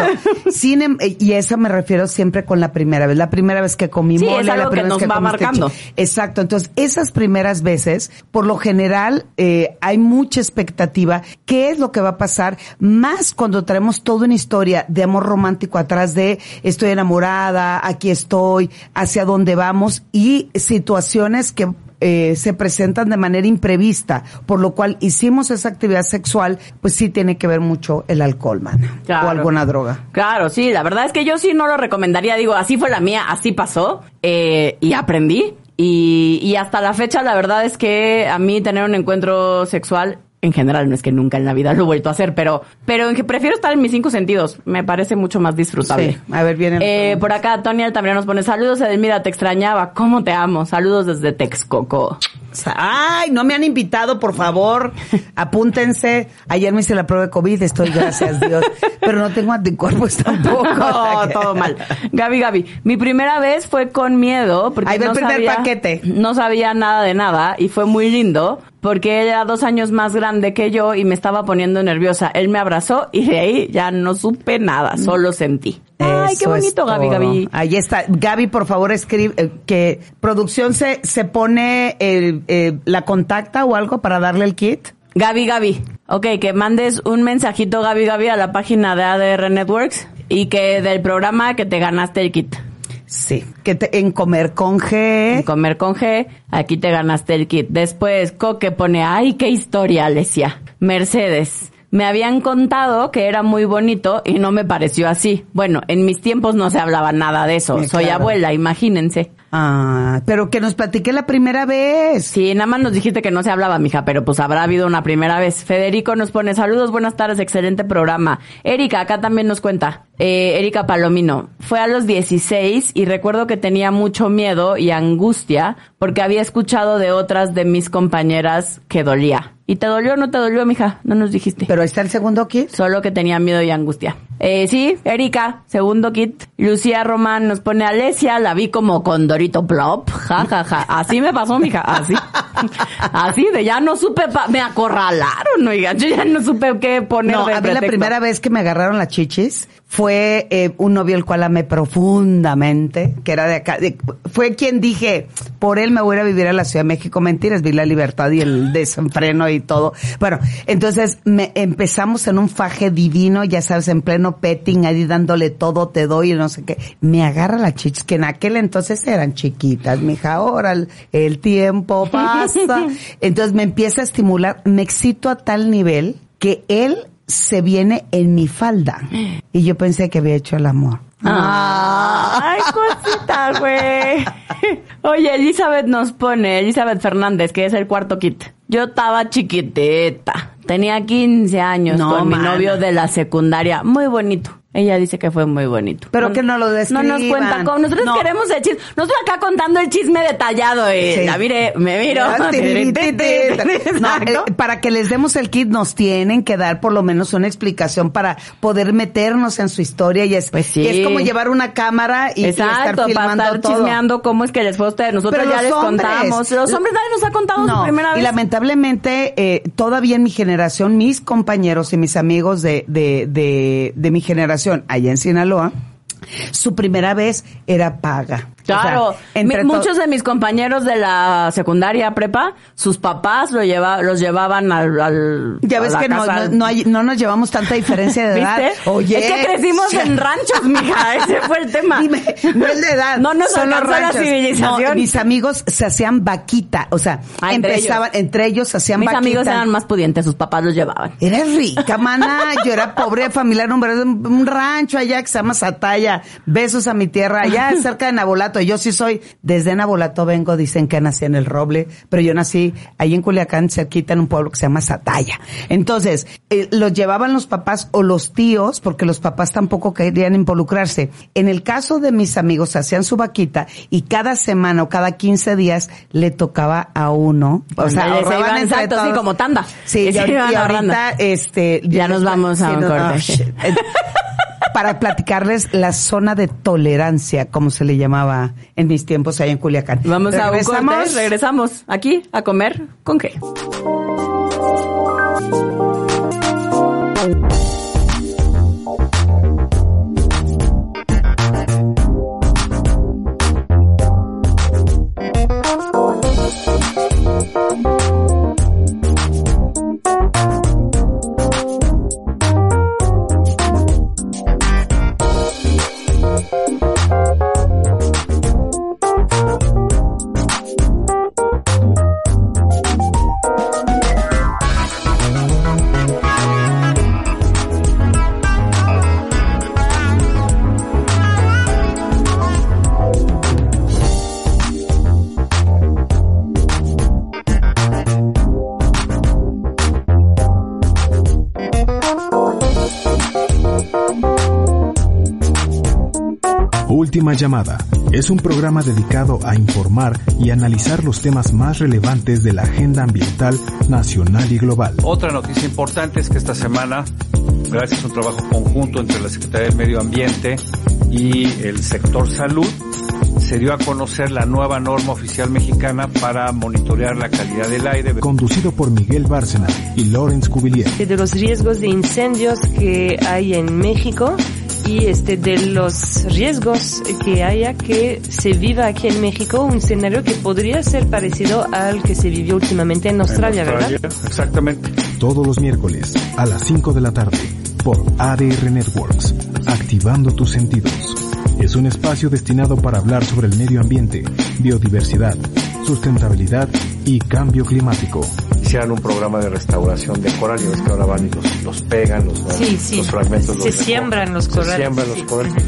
Sin em- y eso me refiero siempre con la primera vez. La primera vez que comí Sí, mole, es la algo que primera nos vez va marcando. Exacto. Entonces, esas primeras veces, por lo general, eh, hay mucha expectativa. ¿Qué es lo que va a pasar? Más cuando traemos toda una historia de amor romántico atrás de estoy enamorada, aquí estoy, hacia dónde vamos y situaciones que eh, se presentan de manera imprevista, por lo cual hicimos esa actividad sexual, pues sí tiene que ver mucho el alcohol, mana, Claro. o alguna droga. Claro, sí, la verdad es que yo sí no lo recomendaría. Digo, así fue la mía, así pasó eh, y aprendí. Y, y hasta la fecha, la verdad es que a mí tener un encuentro sexual en general, no es que nunca en la vida lo he vuelto a hacer, pero, pero en que prefiero estar en mis cinco sentidos. Me parece mucho más disfrutable. Sí, a ver, viene. Eh, por acá, Tony también nos pone saludos, Edelmira, te extrañaba, ¿cómo te amo? Saludos desde Texcoco. Ay, no me han invitado, por favor. Apúntense. Ayer me hice la prueba de COVID, estoy gracias Dios. Pero no tengo anticuerpos tampoco. No, todo mal. Gaby, Gaby, mi primera vez fue con miedo porque Ahí el primer sabía, paquete. no sabía nada de nada y fue muy lindo porque él era dos años más grande que yo y me estaba poniendo nerviosa. Él me abrazó y de ahí ya no supe nada, solo sentí. Ay, qué Eso bonito, Gaby. Gaby. Ahí está. Gaby, por favor, escribe eh, que producción se, se pone, el, eh, la contacta o algo para darle el kit. Gaby, Gaby. Ok, que mandes un mensajito, Gaby, Gaby, a la página de ADR Networks y que del programa que te ganaste el kit. Sí. Que te- en comer con En G. comer con G, aquí te ganaste el kit. Después, Coque pone, ay, qué historia, Alesia. Mercedes. Me habían contado que era muy bonito y no me pareció así. Bueno, en mis tiempos no se hablaba nada de eso. Soy claro. abuela, imagínense. Ah, pero que nos platiqué la primera vez. Sí, nada más nos dijiste que no se hablaba, mija, pero pues habrá habido una primera vez. Federico nos pone saludos, buenas tardes, excelente programa. Erika, acá también nos cuenta. Eh, Erika Palomino, fue a los 16 y recuerdo que tenía mucho miedo y angustia porque había escuchado de otras de mis compañeras que dolía. ¿Y te dolió o no te dolió, mija? No nos dijiste. Pero ahí está el segundo kit. Solo que tenía miedo y angustia. Eh, sí, Erika, segundo kit. Lucía Román nos pone Alesia, la vi como con Plop. Ja, ja, ja. Así me pasó, mija. Así. Así de ya no supe, pa- me acorralaron, oiga. Yo ya no supe qué poner No, de a mí la primera vez que me agarraron las chichis fue eh, un novio el cual amé profundamente, que era de acá. de- fue quien dije, por él me voy a ir a vivir a la Ciudad de México. Mentiras, vi la libertad y el desenfreno y todo. Bueno, entonces me empezamos en un faje divino, ya sabes, en pleno petting, ahí dándole todo, te doy y no sé qué. Me agarra las chichis, que en aquel entonces eran chiquitas, mija, ahora el, el tiempo pasa. Entonces me empieza a estimular, me excito a tal nivel que él se viene en mi falda. Y yo pensé que había hecho el amor. Ah. Ay, cosita, güey. Oye, Elizabeth nos pone, Elizabeth Fernández, que es el cuarto kit. Yo estaba chiquitita. Tenía 15 años No, con mi mana. novio de la secundaria. Muy bonito. Ella dice que fue muy bonito. Pero que no lo No nos describan. cuenta cómo. Nosotros No. queremos el chisme. Nosotros acá contando el chisme detallado. Eh. Sí. La mire, me miro. No, eh, para que les demos el kit nos tienen que dar por lo menos una explicación para poder meternos en su historia y es, Pues sí. y es como llevar una cámara y, y estar para filmando estar todo. chismeando cómo es que les fue a ustedes. Nosotros Pero ya les hombres- contamos. Los hombres nadie nos ha contado su primera y vez. lamentablemente eh, todavía en mi generación, mis compañeros y mis amigos de, de, de, de mi generación allá en Sinaloa, su primera vez era paga. O sea, Claro, entre muchos de mis compañeros de la secundaria prepa, sus papás lo lleva, los llevaban al, al Ya ves que no, no, no, hay- no nos llevamos tanta diferencia de edad. ¿Viste? Oye. es que crecimos en ranchos, mija, ese fue el tema. Dime, no es de edad. No nos son los alcanzó la ranchos. civilización. Mis amigos se hacían vaquita, o sea, Ah, entre empezaban, entre ellos se hacían Mis vaquita. amigos eran más pudientes, sus papás los llevaban. Eres rica, mana. Yo era pobre familiar, un, un, rancho allá que se llama Sataya. Besos a mi tierra, allá cerca de Yo sí soy, desde Nabolato vengo, dicen que nací en el Roble, pero yo nací ahí en Culiacán, cerquita en un pueblo que se llama Sataya. Entonces, eh, los llevaban los papás o los tíos, porque los papás tampoco querían involucrarse. En el caso de mis amigos, hacían su vaquita y cada semana o cada 15 días le tocaba a uno. O sea, Ándale, se ahorraban iban, entre exacto, sí, todos. como tanda. Sí, Y y, ahorita, y este... Ya nos vamos a un no, corte. shit. Para platicarles la zona de tolerancia, como se le llamaba en mis tiempos allá en Culiacán. Vamos a un Regresamos. corte, regresamos aquí a comer con qué. Llamada es un programa dedicado a informar y analizar los temas más relevantes de la agenda ambiental nacional y global. Otra noticia importante es que esta semana, gracias a un trabajo conjunto entre la Secretaría del Medio Ambiente y el sector salud, se dio a conocer la nueva norma oficial mexicana para monitorear la calidad del aire. Conducido por Miguel Bárcena y Lawrence Cuvillier. De los riesgos de incendios que hay en México y este de los riesgos que haya que se viva aquí en México un escenario que podría ser parecido al que se vivió últimamente en Australia, En Australia, ¿verdad? Exactamente. Todos los miércoles a las 5 de la tarde por ADR Networks, activando tus sentidos. Es un espacio destinado para hablar sobre el medio ambiente, biodiversidad, sustentabilidad y cambio climático. Hicieran un programa de restauración de coral y ves que ahora van y los, los pegan, los, Sí, sí. los fragmentos. Se los siembran los corales. Se siembran los corales.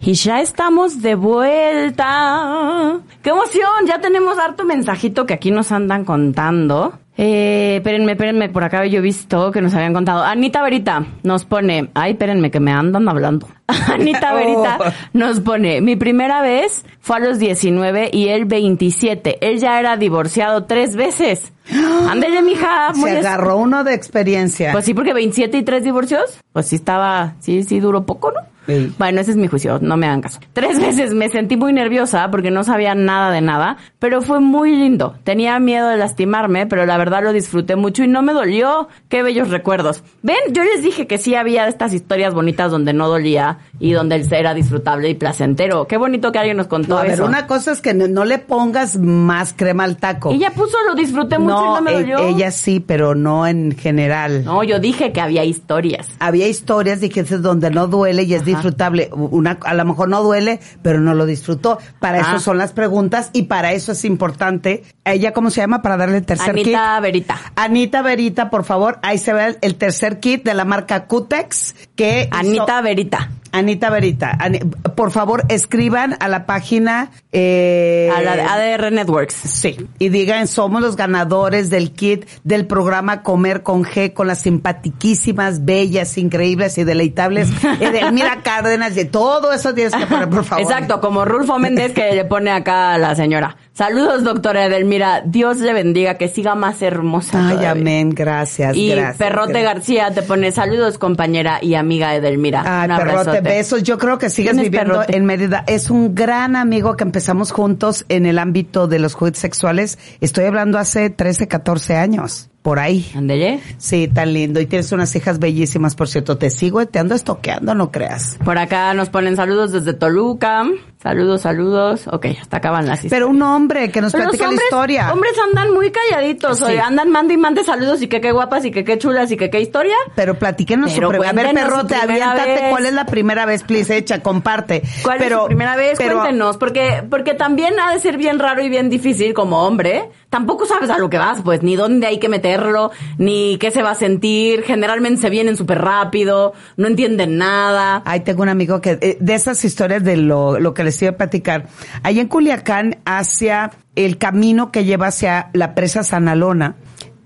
Y ya estamos de vuelta. ¡Qué emoción! Ya tenemos harto mensajito que aquí nos andan contando. Eh, espérenme, espérenme, por acá yo he visto que nos habían contado. Anita Verita nos pone, ay, espérenme que me andan hablando. Anita Verita nos pone, mi primera vez fue a los 19 y él 27. Él ya era divorciado tres veces. Ándele, mija. muy Se agarró uno de experiencia. Pues sí, porque 27 y tres divorcios, pues sí estaba, sí, sí duró poco, ¿no? Sí. Bueno, ese es mi juicio, no me hagan caso. Tres veces me sentí muy nerviosa porque no sabía nada de nada, pero fue muy lindo. Tenía miedo de lastimarme, pero la verdad lo disfruté mucho y no me dolió. Qué bellos recuerdos. Ven, yo les dije que sí había estas historias bonitas donde no dolía y donde el era disfrutable y placentero. Qué bonito que alguien nos contó No, a ver, eso. una cosa es que no, no le pongas más crema al taco. Ella puso lo disfruté mucho y no me e- dolió. ella sí, pero no en general. No, yo dije que había historias. Había historias, dijiste, donde no duele y es disfrutable. Una, a lo mejor no duele, pero no lo disfrutó. Para Ah. eso son las preguntas y para eso es importante. ¿Ella cómo se llama? Para darle el tercer kit. Anita Verita. Anita Verita, por favor. Ahí se ve el, tercer kit de la marca Cutex. Que hizo- Anita Verita. Anita Verita. Ani- por favor, escriban a la página. Eh, A la ADR Networks. Sí, y digan, somos los ganadores del kit del programa Comer con G con las simpatiquísimas, bellas, increíbles y deleitables Edelmira Cárdenas, de todo eso tienes que poner, por favor. Exacto, como Rulfo Méndez que le pone acá a la señora. Saludos, doctora Edelmira. Dios le bendiga, que siga más hermosa. Ay, todavía. amén, gracias, Y gracias. Perrote gracias. García te pone saludos, compañera y amiga Edelmira. Ay, Un Perrote. Besos. Yo creo que sigues ¿Quién es viviendo Perrote? en Mérida. Es un gran amigo que empezamos juntos en el ámbito de los juguetes sexuales. Estoy hablando hace 13, 14 años. Por ahí. Ándele. Sí, tan lindo. Y tienes unas hijas bellísimas, por cierto. Te sigo, te ando estoqueando, no creas. Por acá nos ponen saludos desde Toluca. Saludos, saludos. Ok, hasta acaban las Pero un hombre que nos Pero platica la historia. hombres andan muy calladitos. Sí. oye, andan mande y mande saludos y que qué guapas y que qué chulas y que qué historia. Pero platíquenos Pero su primera A ver, perrote, aviéntate. vez. ¿Cuál es la primera vez, please? Echa, comparte. ¿Cuál pero, es su primera vez? pero- Cuéntenos, porque, porque también ha de ser bien raro y bien difícil como hombre. Tampoco sabes a lo que vas, pues, ni dónde hay que meterlo, ni qué se va a sentir. Generalmente se vienen súper rápido, no entienden nada. Ahí tengo un amigo que, eh, de esas historias de lo, lo que les iba a platicar. Ahí en Culiacán, hacia el camino que lleva hacia la presa Sanalona,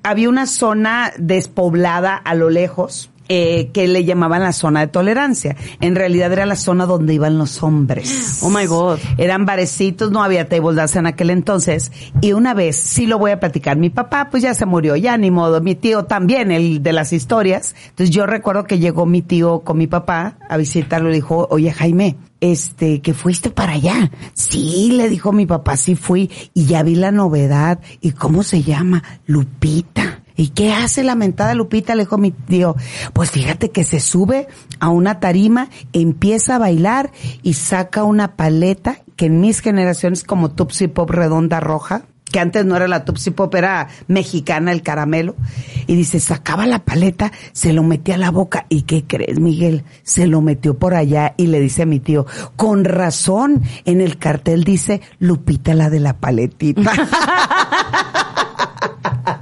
había una zona despoblada a lo lejos. Eh, que le llamaban la zona de tolerancia. En realidad era la zona donde iban los hombres. Oh my God. Eran barecitos, no había table dance en aquel entonces. Y una vez, sí lo voy a platicar, mi papá pues ya se murió, ya ni modo, mi tío también, el de las historias. Entonces yo recuerdo que llegó mi tío con mi papá a visitarlo y le dijo, oye Jaime, este, que fuiste para allá. Sí, le dijo mi papá, sí fui y ya vi la novedad. ¿Y cómo se llama? Lupita. ¿Y qué hace la mentada Lupita? Le dijo mi tío. Pues fíjate que se sube a una tarima, empieza a bailar y saca una paleta que en mis generaciones como Tupsi Pop redonda roja, que antes no era la Tupsi Pop, era mexicana el caramelo. Y dice, sacaba la paleta, se lo metía a la boca. ¿Y qué crees, Miguel? Se lo metió por allá y le dice a mi tío, con razón, en el cartel dice Lupita la de la paletita.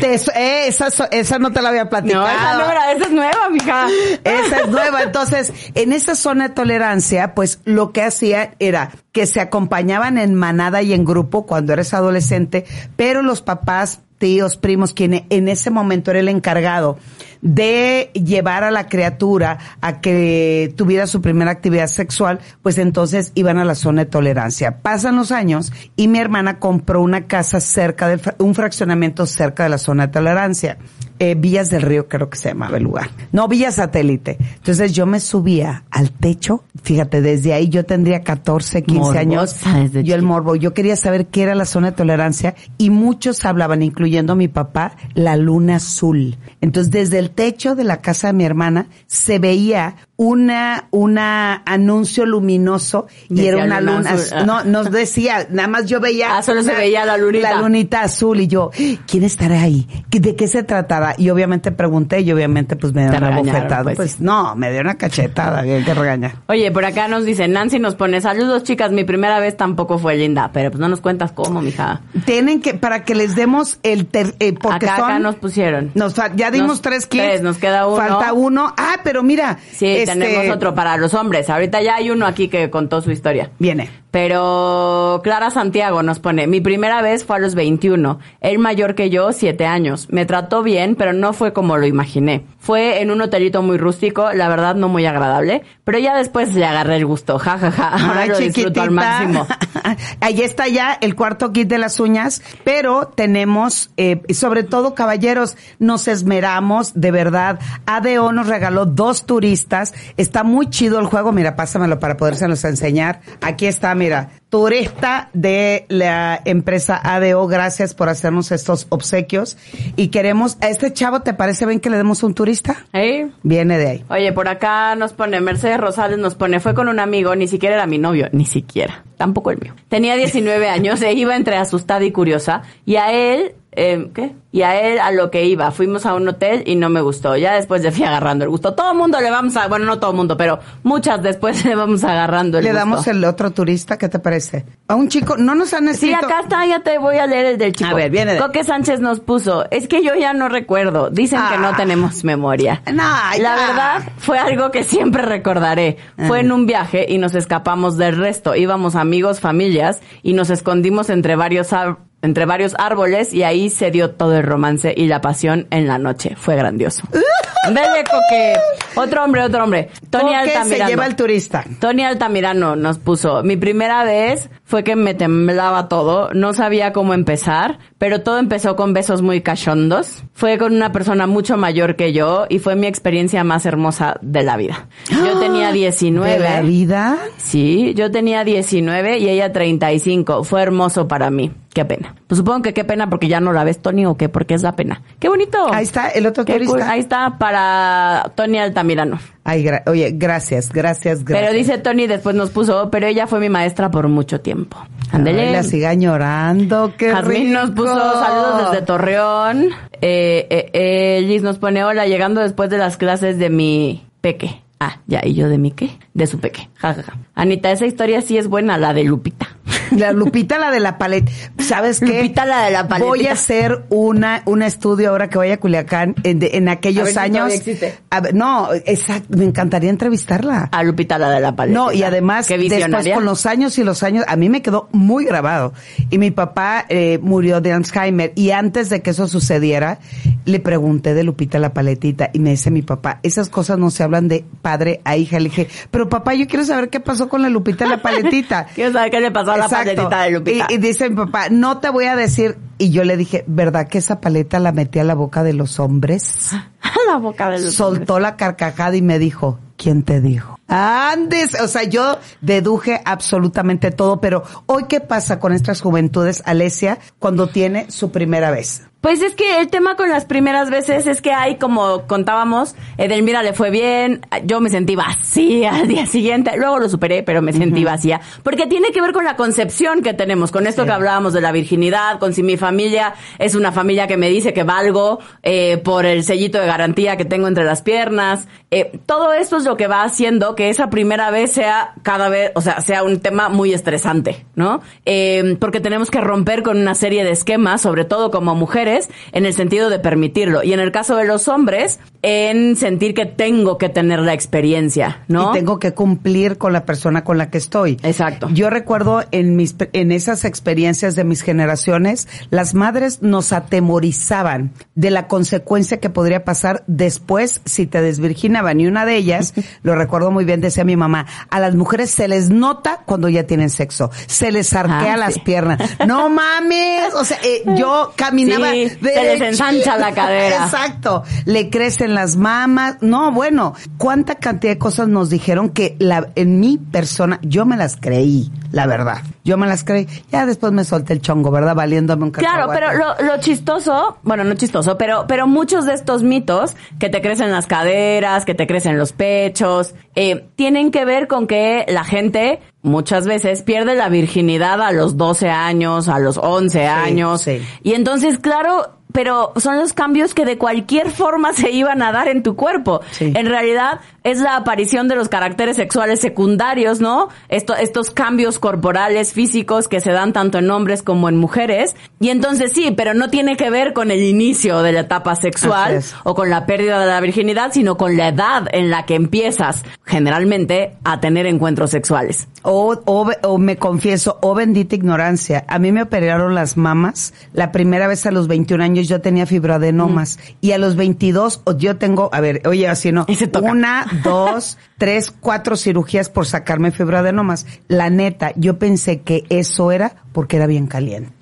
Te eh, esa, esa no te la había platicado. No, esa no esa es nueva, mija. Esa es nueva. Entonces, en esa zona de tolerancia, pues lo que hacía era que se acompañaban en manada y en grupo cuando eres adolescente, pero los papás, tíos, primos, quien en ese momento era el encargado de llevar a la criatura a que tuviera su primera actividad sexual, pues entonces iban a la zona de tolerancia. Pasan los años y mi hermana compró una casa cerca del, un fraccionamiento cerca de la zona de tolerancia. Eh, Villas del Río creo que se llamaba el lugar. No, Villa Satélite. Entonces yo me subía al techo, fíjate, desde ahí yo tendría 14, 15 años. Morbosa Yo el morbo, yo quería saber qué era la zona de tolerancia y muchos hablaban, incluyendo mi papá, la luna azul. Entonces desde el techo de la casa de mi hermana se veía una, una anuncio luminoso y Decía era una luna azul. No, nos decía, nada más yo veía. Ah, solo se veía la lunita. La lunita azul y yo, ¿quién estará ahí? ¿Qué- ¿De qué se tratará? Y obviamente pregunté y obviamente pues me dieron una bofetada. pues, Pues, no, me dio una cachetada, hay que regañar. Oye, por acá nos dice, Nancy nos pone, saludos chicas, mi primera vez tampoco fue linda, pero pues no nos cuentas cómo, mija. Tienen que, para que les demos el, ter- eh, porque Acá, son, acá nos pusieron. Nos ya dimos Nos- tres kits. Tres, nos queda uno. Falta uno. Ah, pero mira. Sí, este, tenemos otro para los hombres. Ahorita ya hay uno aquí que contó su historia. Viene. Pero Clara Santiago nos pone, mi primera vez fue a los 21, él mayor que yo, 7 años. Me trató bien, pero no fue como lo imaginé. Fue en un hotelito muy rústico, la verdad no muy agradable, pero ya después le agarré el gusto, ja, ja, ja. Ahora Ay, lo disfruto al máximo. Ahí está ya el cuarto kit de las uñas, pero tenemos, eh, sobre todo caballeros, nos esmeramos, de verdad. ADO nos regaló dos turistas. Está muy chido el juego. Mira, pásamelo para podérselos enseñar. Aquí está, mira. Turista de la empresa ADO, gracias por hacernos estos obsequios. Y queremos, ¿a este chavo te parece bien que le demos un turista? ¿Eh? Viene de ahí. Oye, por acá nos pone, Mercedes Rosales nos pone, fue con un amigo, ni siquiera era mi novio, ni siquiera, tampoco el mío. Tenía 19 años e iba entre asustada y curiosa, y a él, eh, ¿qué? Y a él a lo que iba, fuimos a un hotel y no me gustó, ya después le fui agarrando el gusto. Todo mundo le vamos a, bueno, no todo mundo, pero muchas después le vamos agarrando el Le gusto. damos el otro turista, ¿qué te parece? A un chico, no nos han Sí, escrito. acá está, ya te voy a leer el del chico. A ver, viene de- Coque Sánchez nos puso, es que yo ya no recuerdo, dicen que no Ah. tenemos memoria. No, La ya. verdad, fue algo que siempre recordaré. Fue Ah. en un viaje y nos escapamos del resto. Íbamos amigos, familias y nos escondimos entre varios ar- entre varios árboles y ahí se dio todo el romance y la pasión en la noche. Fue grandioso. Dale, Coque. Otro hombre, otro hombre. Tony Coque se Altamirano. lleva el turista. Tony Altamirano nos puso, mi primera vez fue que me temblaba todo, no sabía cómo empezar, pero todo empezó con besos muy cachondos. Fue con una persona mucho mayor que yo y fue mi experiencia más hermosa de la vida. Yo tenía 19. ¿De la vida? Sí, yo tenía 19 y ella 35. Fue hermoso para mí. Qué pena. Pues supongo que qué pena porque ya no la ves, Tony, o qué, porque es la pena. Qué bonito. Ahí está, el otro turista. Ahí está para Tony Altamirano. Ay, gra- oye, gracias, gracias, gracias. Pero dice Tony, después nos puso, pero ella fue mi maestra por mucho tiempo. Ándele. Ay, la siga llorando, qué nos rico. puso saludos desde Torreón. Eh, eh, eh, Liz nos pone, hola, llegando después de las clases de mi peque. Ah, ya, ¿y yo de mi qué? De su peque. Ja, ja, ja. Anita, esa historia sí es buena, la de Lupita. La Lupita, la de la paleta. ¿Sabes qué? Lupita, la de la paletita. Voy a hacer una, un estudio ahora que vaya a Culiacán en, de- en aquellos A ver si años. todavía existe. A ver, no, exacto, me encantaría entrevistarla. A Lupita, la de la paleta. No, y además, después con los años y los años, a mí me quedó muy grabado. Y mi papá eh, murió de Alzheimer. Y antes de que eso sucediera, le pregunté de Lupita la paletita. Y me dice mi papá, esas cosas no se hablan de padre a hija. Le dije, pero papá, yo quiero saber qué pasó con la Lupita la paletita. Quiero saber qué le pasó a la Exacto. paletita de Lupita. Y, y dice mi papá, no te voy a decir. Y yo le dije, ¿verdad que esa paleta la metí a la boca de los hombres? la boca de los Soltó la carcajada y me dijo, ¿quién te dijo? Andes, o sea, yo deduje absolutamente todo, pero hoy qué pasa con estas juventudes, Alesia, cuando tiene su primera vez? Pues es que el tema con las primeras veces es que hay, como contábamos, Edelmira le fue bien, yo me sentí vacía al día siguiente, luego lo superé, pero me sentí vacía, porque tiene que ver con la concepción que tenemos, con esto que hablábamos de la virginidad, con si mi familia es una familia que me dice que valgo eh, por el sellito de garantía que tengo entre las piernas, eh, todo esto es lo que va haciendo que esa primera vez sea cada vez, o sea, sea un tema muy estresante, ¿no? Eh, porque tenemos que romper con una serie de esquemas, sobre todo como mujeres, mujeres en el sentido de permitirlo y en el caso de los hombres en sentir que tengo que tener la experiencia, ¿no? Y tengo que cumplir con la persona con la que estoy. Exacto. Yo recuerdo en mis en esas experiencias de mis generaciones, las madres nos atemorizaban de la consecuencia que podría pasar después si te desvirginaban y una de ellas, lo recuerdo muy bien, decía mi mamá, a las mujeres se les nota cuando ya tienen sexo, se les arquea Ah, las sí. piernas. No mames, o sea, eh, yo caminaba Sí, se les ensancha la cadera. Exacto, le crecen las mamas. No, bueno, cuánta cantidad de cosas nos dijeron que la, en mi persona, yo me las creí, la verdad. Yo me las creí. Ya después me solté el chongo, ¿verdad? Valiéndome un Claro, pero lo, lo chistoso, bueno, no chistoso, pero, pero muchos de estos mitos que te crecen las caderas, que te crecen los pechos, eh, tienen que ver con que la gente muchas veces pierde la virginidad a los 12 años, a los 11 años. sí. Y entonces, claro, pero son los cambios que de cualquier forma se iban a dar en tu cuerpo. Sí. En realidad es la aparición de los caracteres sexuales secundarios, ¿no? Esto, estos cambios corporales, físicos que se dan tanto en hombres como en mujeres. Y entonces sí, pero no tiene que ver con el inicio de la etapa sexual o con la pérdida de la virginidad, sino con la edad en la que empiezas generalmente a tener encuentros sexuales. O, o, o me confieso, o bendita ignorancia. A mí me operaron las mamas. La primera vez a los 21 años yo tenía fibroadenomas. Y a los 22 o yo tengo, a ver, oye, así no. Y se toca. Una, dos, tres, cuatro cirugías por sacarme fibroadenomas. La neta, yo pensé que eso era porque era bien caliente.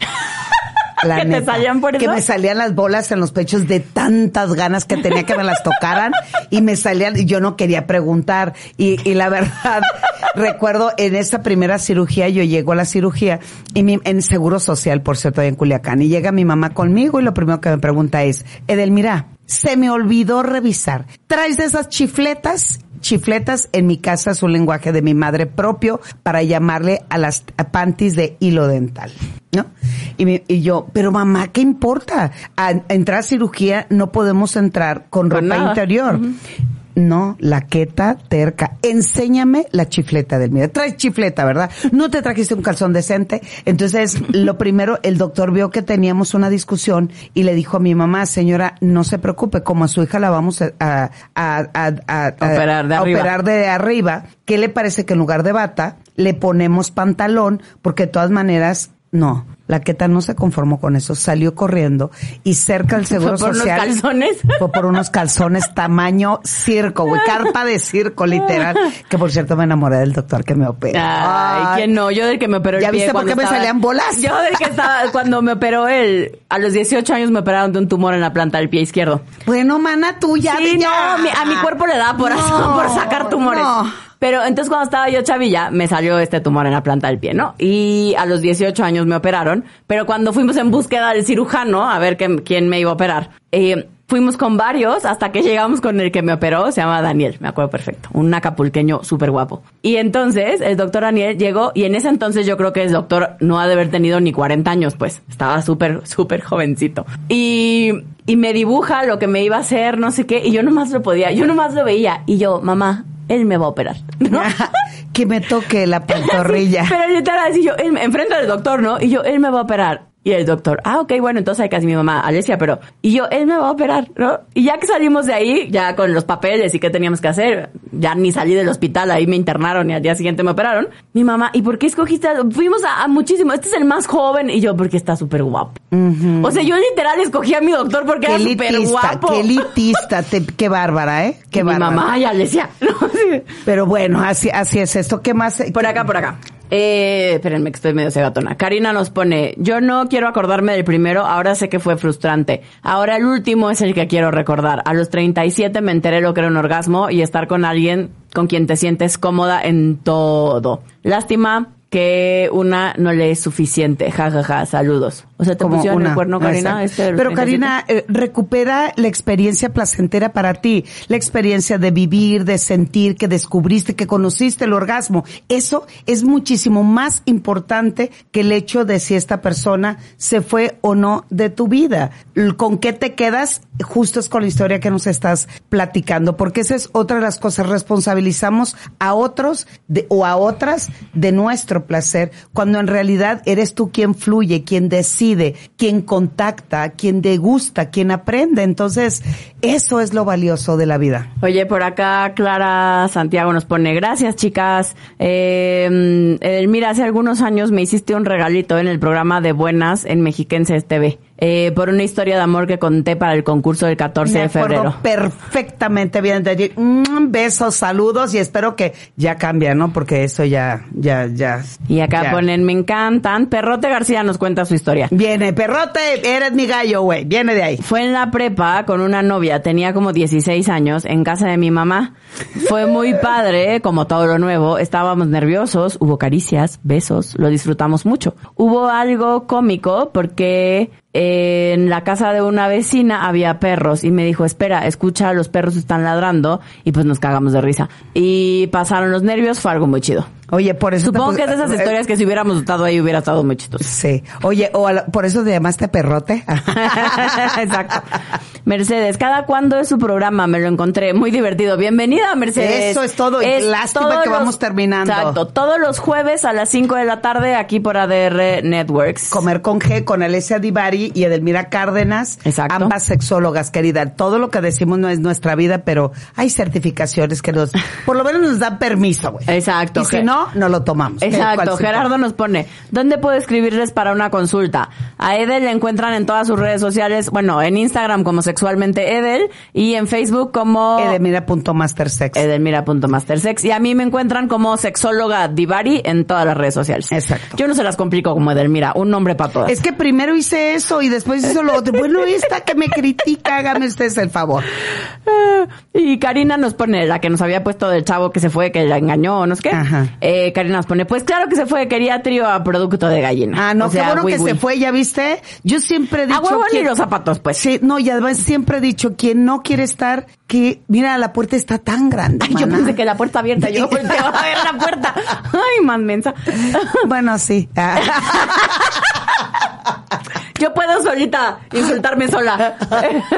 La ¿Que te salían por Que me salían las bolas en los pechos de tantas ganas que tenía que me las tocaran y me salían y yo no quería preguntar. Y, y la verdad recuerdo en esta primera cirugía yo llego a la cirugía y mi, en Seguro Social por cierto ahí en Culiacán y llega mi mamá conmigo y lo primero que me pregunta es Edelmira se me olvidó revisar. Traes de esas chifletas chifletas en mi casa es un lenguaje de mi madre propio para llamarle a las panties de hilo dental, ¿no? Y, y yo, pero mamá, ¿qué importa? A, a entrar a cirugía no podemos entrar con Con ropa nada. interior. No, la queta terca. Enséñame la chifleta del mira. Traes chifleta, ¿verdad? No te trajiste un calzón decente. Entonces, lo primero, el doctor vio que teníamos una discusión y le dijo a mi mamá, señora, no se preocupe, como a su hija la vamos a, a, a, a- a- Operar de arriba. operar de arriba, ¿qué le parece que en lugar de bata le ponemos pantalón? Porque de todas maneras, no, la queta no se conformó con eso, salió corriendo y cerca del seguro ¿Fue por unos social. calzones? Fue por unos calzones tamaño circo, güey, carpa de circo, literal. Que por cierto me enamoré del doctor que me operó. Ay, ¿quién no? Yo del que me operó el ¿Ya pie viste por qué me salían bolas? Yo del que estaba, cuando me operó el, a los 18 años me operaron de un tumor en la planta del pie izquierdo. Bueno, mana, tú ya. sí, no, a mi cuerpo le da por, No, por sacar tumores. no. Pero entonces cuando estaba yo chavilla, me salió este tumor en la planta del pie, ¿no? Y a los 18 años me operaron, pero cuando fuimos en búsqueda del cirujano, a ver qué- quién me iba a operar, eh, fuimos con varios hasta que llegamos con el que me operó, se llama Daniel, me acuerdo perfecto, un acapulqueño súper guapo. Y entonces el doctor Daniel llegó y en ese entonces yo creo que el doctor no ha de haber tenido ni 40 años, pues estaba súper, súper jovencito. Y, y me dibuja lo que me iba a hacer, no sé qué, y yo nomás lo podía, yo nomás lo veía y yo, mamá, él me va a operar. ¿no? que me toque la pantorrilla. Sí, pero literal, así yo, él, enfrente del doctor, ¿no? Y yo, él me va a operar. Y el doctor, ah, ok, bueno, entonces hay casi mi mamá, Alesia, pero, y yo, él me va a operar, ¿no? Y ya que salimos de ahí, ya con los papeles y qué teníamos que hacer, ya ni salí del hospital, ahí me internaron y al día siguiente me operaron. Mi mamá, ¿y por qué escogiste? Fuimos a, a muchísimo, este es el más joven, y yo, porque está súper guapo. O sea, yo literal escogí a mi doctor porque Qué era súper guapo. qué elitista, te- qué bárbara, ¿eh? Qué Y mi bárbara. mamá y Alesia. ¿no? Sí. Pero bueno, así, así es esto. ¿Qué más? Por acá, por acá. Eh, espérenme que estoy medio cegatona. Karina nos pone, yo no quiero acordarme del primero, ahora sé que fue frustrante. Ahora el último es el que quiero recordar. A los 37 me enteré lo que era un orgasmo y estar con alguien con quien te sientes cómoda en todo. Lástima que una no le es suficiente. Ja, ja, ja. Saludos. O sea, te como pusieron una. el cuerno, Karina. Este Pero 37? Karina, eh, recupera la experiencia placentera para ti, la experiencia de vivir, de sentir que descubriste, que conociste el orgasmo. Eso es muchísimo más importante que el hecho de si esta persona se fue o no de tu vida. ¿Con qué te quedas? Justo es con la historia que nos estás platicando, porque esa es otra de las cosas. Responsabilizamos a otros de- o a otras de nuestro placer, cuando en realidad eres tú quien fluye, quien decide quien contacta, quien degusta, quien aprende. Entonces, eso es lo valioso de la vida. Oye, por acá Clara Santiago nos pone, gracias chicas. Eh, eh, mira, hace algunos años me hiciste un regalito en el programa de Buenas en Mexiquenses TV. Eh, por una historia de amor que conté para el concurso del 14 Me de febrero. perfectamente bien de. Mm, besos, saludos y espero que ya cambie, ¿no? Porque eso ya, ya, ya. Y acá ya. ponen, me encantan. Perrote García nos cuenta su historia. Viene, perrote, eres mi gallo, güey. Viene de ahí. Fue en la prepa con una novia, tenía como 16 años, en casa de mi mamá. Fue muy padre, como todo lo nuevo. Estábamos nerviosos, hubo caricias, besos, lo disfrutamos mucho. Hubo algo cómico porque en la casa de una vecina había perros y me dijo, espera, escucha, los perros están ladrando y pues nos cagamos de risa. Y pasaron los nervios, fue algo muy chido. Oye, por eso. Supongo que es de esas eh, historias que si hubiéramos estado ahí hubiera estado muy chistoso. Sí. Oye, o la- por eso te llamaste perrote. Exacto. Mercedes, ¿cada cuándo es su programa? Me lo encontré muy divertido. Bienvenida, Mercedes. Eso es todo, y lástima todos que vamos terminando. Exacto. Todos los jueves a las 5 de la tarde aquí por ADR Networks. Comer con G, con Alessia Divari y Edelmira Cárdenas. Exacto. Ambas sexólogas, querida. Todo lo que decimos no es nuestra vida, pero hay certificaciones que nos, por lo menos nos dan permiso, güey. Exacto. Y si Ge- no, no lo tomamos. Exacto. Gerardo nos pone, ¿dónde puedo escribirles para una consulta? A Edel le encuentran en todas sus redes sociales, bueno, en Instagram como sexualmente Edel y en Facebook como Edelmira.mastersex. edelmira.mastersex y a mí me encuentran como sexóloga Divari en todas las redes sociales. Exacto. Yo no se las complico como Edelmira, un nombre para todas. Es que primero hice eso y después hizo lo otro. Bueno, esta que me critica, hágame ustedes el favor. Ah, Y Karina nos pone, la que nos había puesto del chavo que se fue, que la engañó, no sé qué. Ajá. Eh, Karina nos pone, pues claro que se fue, quería trío a producto de gallina. Ah, no, O sea, qué bueno que se fue, ¿ya viste? Yo siempre he dicho A huevo ni los zapatos, pues. Sí, no, y además siempre he dicho, quien no quiere estar, que, mira, la puerta está tan grande, Ay, yo pensé que la puerta abierta, yo volteaba a ver la puerta. Ay, más mensa. Bueno, sí. Ah. Yo puedo solita insultarme sola.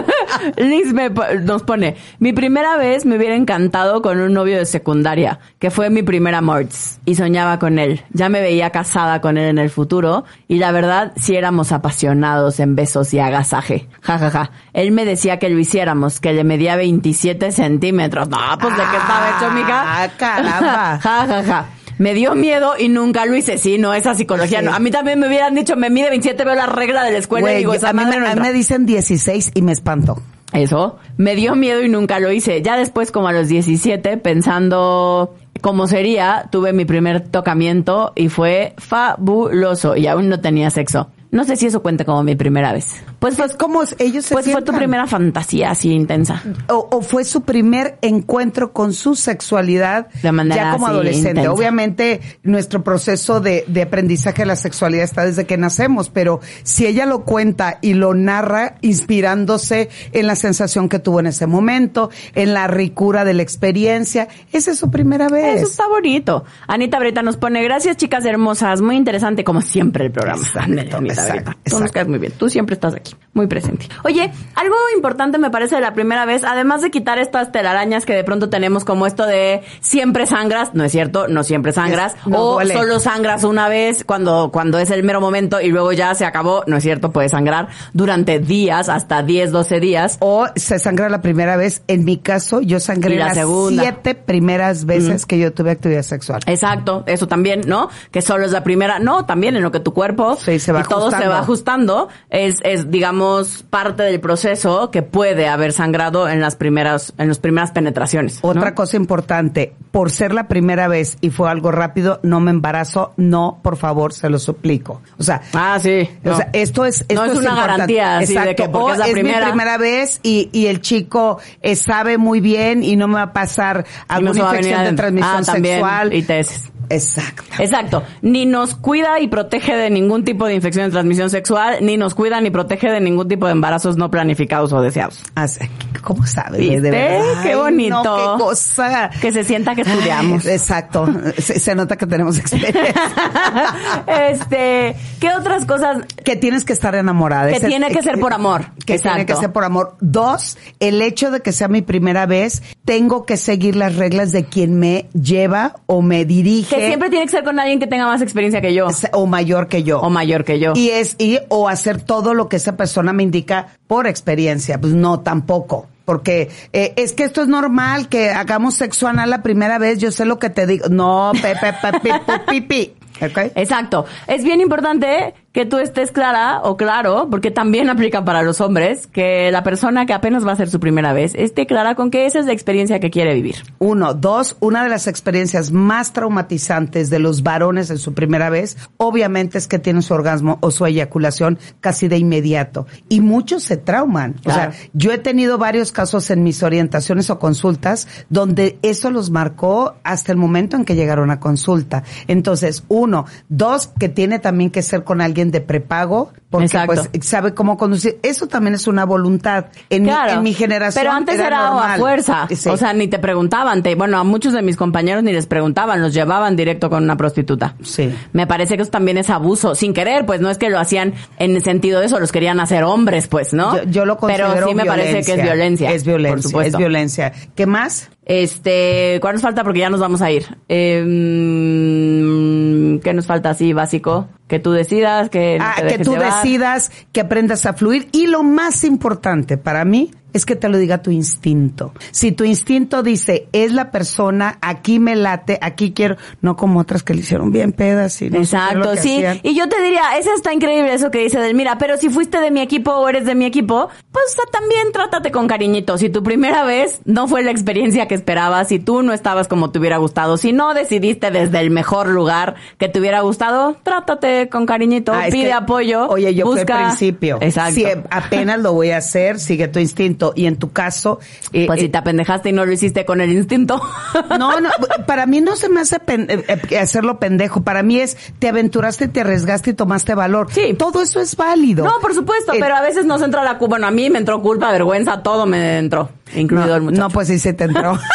Liz me nos pone, mi primera vez me hubiera encantado con un novio de secundaria, que fue mi primer amor, y soñaba con él. Ya me veía casada con él en el futuro, y la verdad, sí éramos apasionados en besos y agasaje. Ja, ja, ja. Él me decía que lo hiciéramos, que le medía 27 centímetros. No, pues de qué estaba hecho, mija. Ah, caramba. Ja, ja, ja. Me dio miedo y nunca lo hice. Sí, no, esa psicología Sí. no. A mí también me hubieran dicho, me mide 27, veo la regla de la escuela y digo, esa a mí, me, no a mí me dicen 16 y me espanto. Eso. Me dio miedo y nunca lo hice. Ya después, como a los 17, pensando cómo sería, tuve mi primer tocamiento y fue fabuloso. Y aún no tenía sexo. No sé si eso cuenta como mi primera vez. Pues fue, Pues, ¿cómo ellos se pues fue tu primera fantasía así intensa. o, o fue su primer encuentro con su sexualidad De manera ya como así, adolescente. intensa. Obviamente nuestro proceso de, de aprendizaje de la sexualidad está desde que nacemos, pero si ella lo cuenta y lo narra inspirándose en la sensación que tuvo en ese momento, en la ricura de la experiencia, esa es su primera vez. Eso está bonito. Anita Breta nos pone, gracias chicas hermosas, muy interesante como siempre el programa. Exacto, Exacto. Tú nos caes muy bien. Tú siempre estás aquí, muy presente. Oye, algo importante me parece de la primera vez, además de quitar estas telarañas que de pronto tenemos como esto de siempre sangras, no es cierto, no siempre sangras, Es- no o duele. solo sangras una vez cuando, cuando es el mero momento y luego ya se acabó, no es cierto, puedes sangrar durante días, hasta 10, 12 días. O se sangra la primera vez. En mi caso, yo sangré Y la las segunda. siete primeras veces que yo tuve actividad sexual. Exacto, eso también, ¿no? Que solo es la primera, no, también en lo que tu cuerpo Sí, se va y todo se va ajustando, es, es, digamos, parte del proceso que puede haber sangrado en las primeras, en las primeras penetraciones. ¿no? Otra cosa importante, por ser la primera vez y fue algo rápido, no me embarazo, no, por favor, se lo suplico. O sea, Ah, sí. o sea, esto es, esto No es una importante. garantía así de que porque o es la mi primera. primera vez y, y el chico eh, sabe muy bien y no me va a pasar Y alguna infección de transmisión Ah, también, sexual. ITS. Exacto. Exacto. Ni nos cuida y protege de ningún tipo de infección de transmisión sexual, ni nos cuida ni protege de ningún tipo de embarazos no planificados o deseados. Así- ¿Cómo sabes? ¿Viste? De verdad. Qué bonito. no, qué cosa. Que se sienta que estudiamos. Ay, exacto. Se, se nota que tenemos experiencia. este, ¿qué otras cosas? que tienes que estar enamorada. Que Ese- tiene que ser por amor. Que tiene que ser por amor. Dos, el hecho de que sea mi primera vez, tengo que seguir las reglas de quien me lleva o me dirige siempre tiene que ser con alguien que tenga más experiencia que yo. O mayor que yo. O mayor que yo. Y es, y, o hacer todo lo que esa persona me indica por experiencia. Pues no, tampoco. Porque eh, es que esto es normal, que hagamos sexo anal la primera vez, yo sé lo que te digo. No, pepe, pepe, pipi. ¿Ok? Exacto. Es bien importante que tú estés clara o claro, porque también aplica para los hombres, que la persona que apenas va a ser su primera vez esté clara con que esa es la experiencia que quiere vivir. Uno. Dos, una de las experiencias más traumatizantes de los varones en su primera vez, obviamente es que tienen su orgasmo o su eyaculación casi de inmediato. Y muchos se trauman. Claro. O sea, yo he tenido varios casos en mis orientaciones o consultas donde eso los marcó hasta el momento en que llegaron a consulta. Entonces, uno. Dos, que tiene también que ser con alguien de prepago, porque Exacto. pues sabe cómo conducir. Eso también es una voluntad. En, mi, en mi generación. Pero antes era, a normal. fuerza. Sí. O sea, ni te preguntaban. Te, bueno, a muchos de mis compañeros ni les preguntaban, los llevaban directo con una prostituta. Sí. Me parece que eso también es abuso, sin querer, pues no es que lo hacían en el sentido de eso, los querían hacer hombres, pues, ¿no? Yo, yo lo considero Pero sí me parece que es violencia. Es violencia, por supuesto. es violencia. ¿Qué más? Este, ¿cuál nos falta? Porque ya nos vamos a ir. Eh, mm, ¿Qué nos falta así básico? Que tú decidas, que no Ah, te que tú llevar. decidas, que aprendas a fluir. Y lo más importante para mí es que te lo diga tu instinto. Si tu instinto dice, es la persona, aquí me late, aquí quiero, no como otras que le hicieron bien pedas y no Exacto, sí. hacían. Y yo te diría, eso está increíble eso que dice del mira, pero si fuiste de mi equipo o eres de mi equipo, pues también trátate con cariñito. Si tu primera vez no fue la experiencia que esperabas, si tú no estabas como te hubiera gustado, si no decidiste desde el mejor lugar que te hubiera gustado, trátate con cariñito, Ah, pide que, apoyo. Oye, yo busca. al principio. Exacto. Si apenas lo voy a hacer, sigue tu instinto. Y en tu caso, eh, pues eh, si te apendejaste y no lo hiciste con el instinto. No, no, para mí no se me hace pen- eh, eh, hacerlo pendejo. Para mí es, te aventuraste, te arriesgaste y tomaste valor. Sí. Todo eso es válido. No, por supuesto, Eh, pero a veces nos entra la culpa. Bueno, a mí me entró culpa, vergüenza, todo me entró, incluido no, el muchacho. No, pues sí se te entró.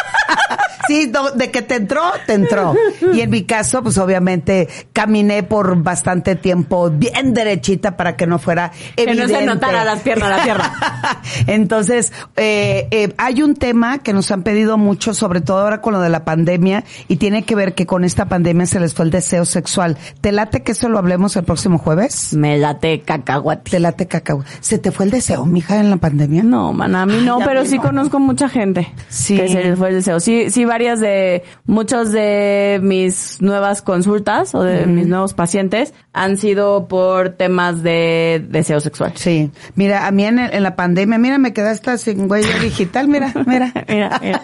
sí, no, de que te entró, te entró. Y en mi caso, pues obviamente caminé por bastante tiempo bien derechita para que no fuera Que no evidente. se notara las piernas, la pierna. Entonces, eh, eh, hay un tema que nos han pedido mucho, sobre todo ahora con lo de la pandemia, y tiene que ver que con esta pandemia se les fue el deseo sexual. ¿Te late que eso lo hablemos el próximo jueves? Me late cacahuate. Te late cacao. ¿Se te fue el deseo, mija, en la pandemia? No, man, a mí no, Ay, pero mí sí no. conozco mucha gente Sí. que se les fue el deseo. Sí, sí, varias de, muchos de mis nuevas consultas o de mis nuevos pacientes han sido por temas de deseo sexual. Sí. Mira, a mí en, en la pandemia, mira, me quedaste sin huella digital, mira, mira. Mira, mira.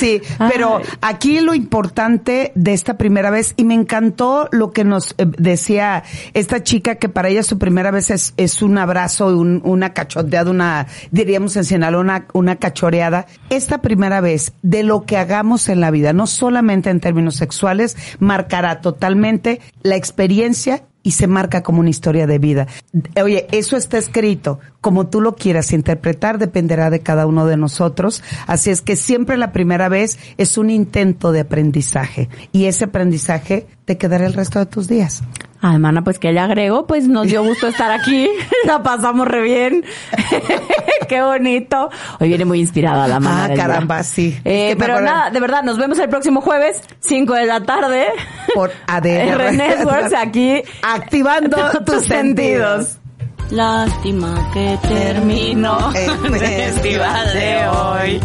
Sí, pero Ay. aquí lo importante de esta primera vez, y me encantó lo que nos eh, decía esta chica, que para ella su primera vez es, es un abrazo, un, una cachoteada, una, diríamos en Sinaloa, una, una cachoreada. Esta primera vez, de lo que hagamos en la vida, no solamente en términos sexuales, marcará totalmente la experiencia y se marca como una historia de vida. Oye, eso está escrito. Como tú lo quieras interpretar dependerá de cada uno de nosotros. Así es que siempre la primera vez es un intento de aprendizaje y ese aprendizaje te quedará el resto de tus días. Ay, mana, pues que le agrego, pues nos dio gusto estar aquí, la pasamos re bien, qué bonito. Hoy viene muy inspirada la mana. Ah, del día. caramba, sí. Eh, pero nada, de verdad, nos vemos el próximo jueves, 5 de la tarde. Por ADR. R Networks, aquí. Activando tus sentidos. Lástima que terminó El festival de hoy.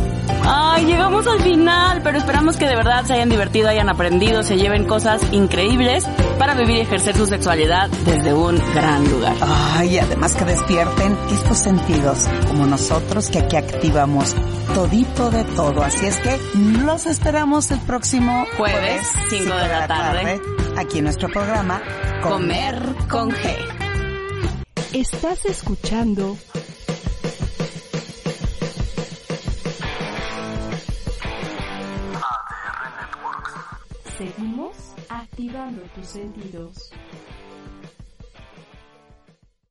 Ay, llegamos al final, pero esperamos que de verdad se hayan divertido, hayan aprendido, se lleven cosas increíbles para vivir y ejercer su sexualidad desde un gran lugar. Ay, además que despierten estos sentidos, como nosotros que aquí activamos todito de todo. Así es que los esperamos el próximo Jueves, cinco de la tarde. aquí en nuestro programa Comer con G. Estás escuchando Seguimos activando tus sentidos.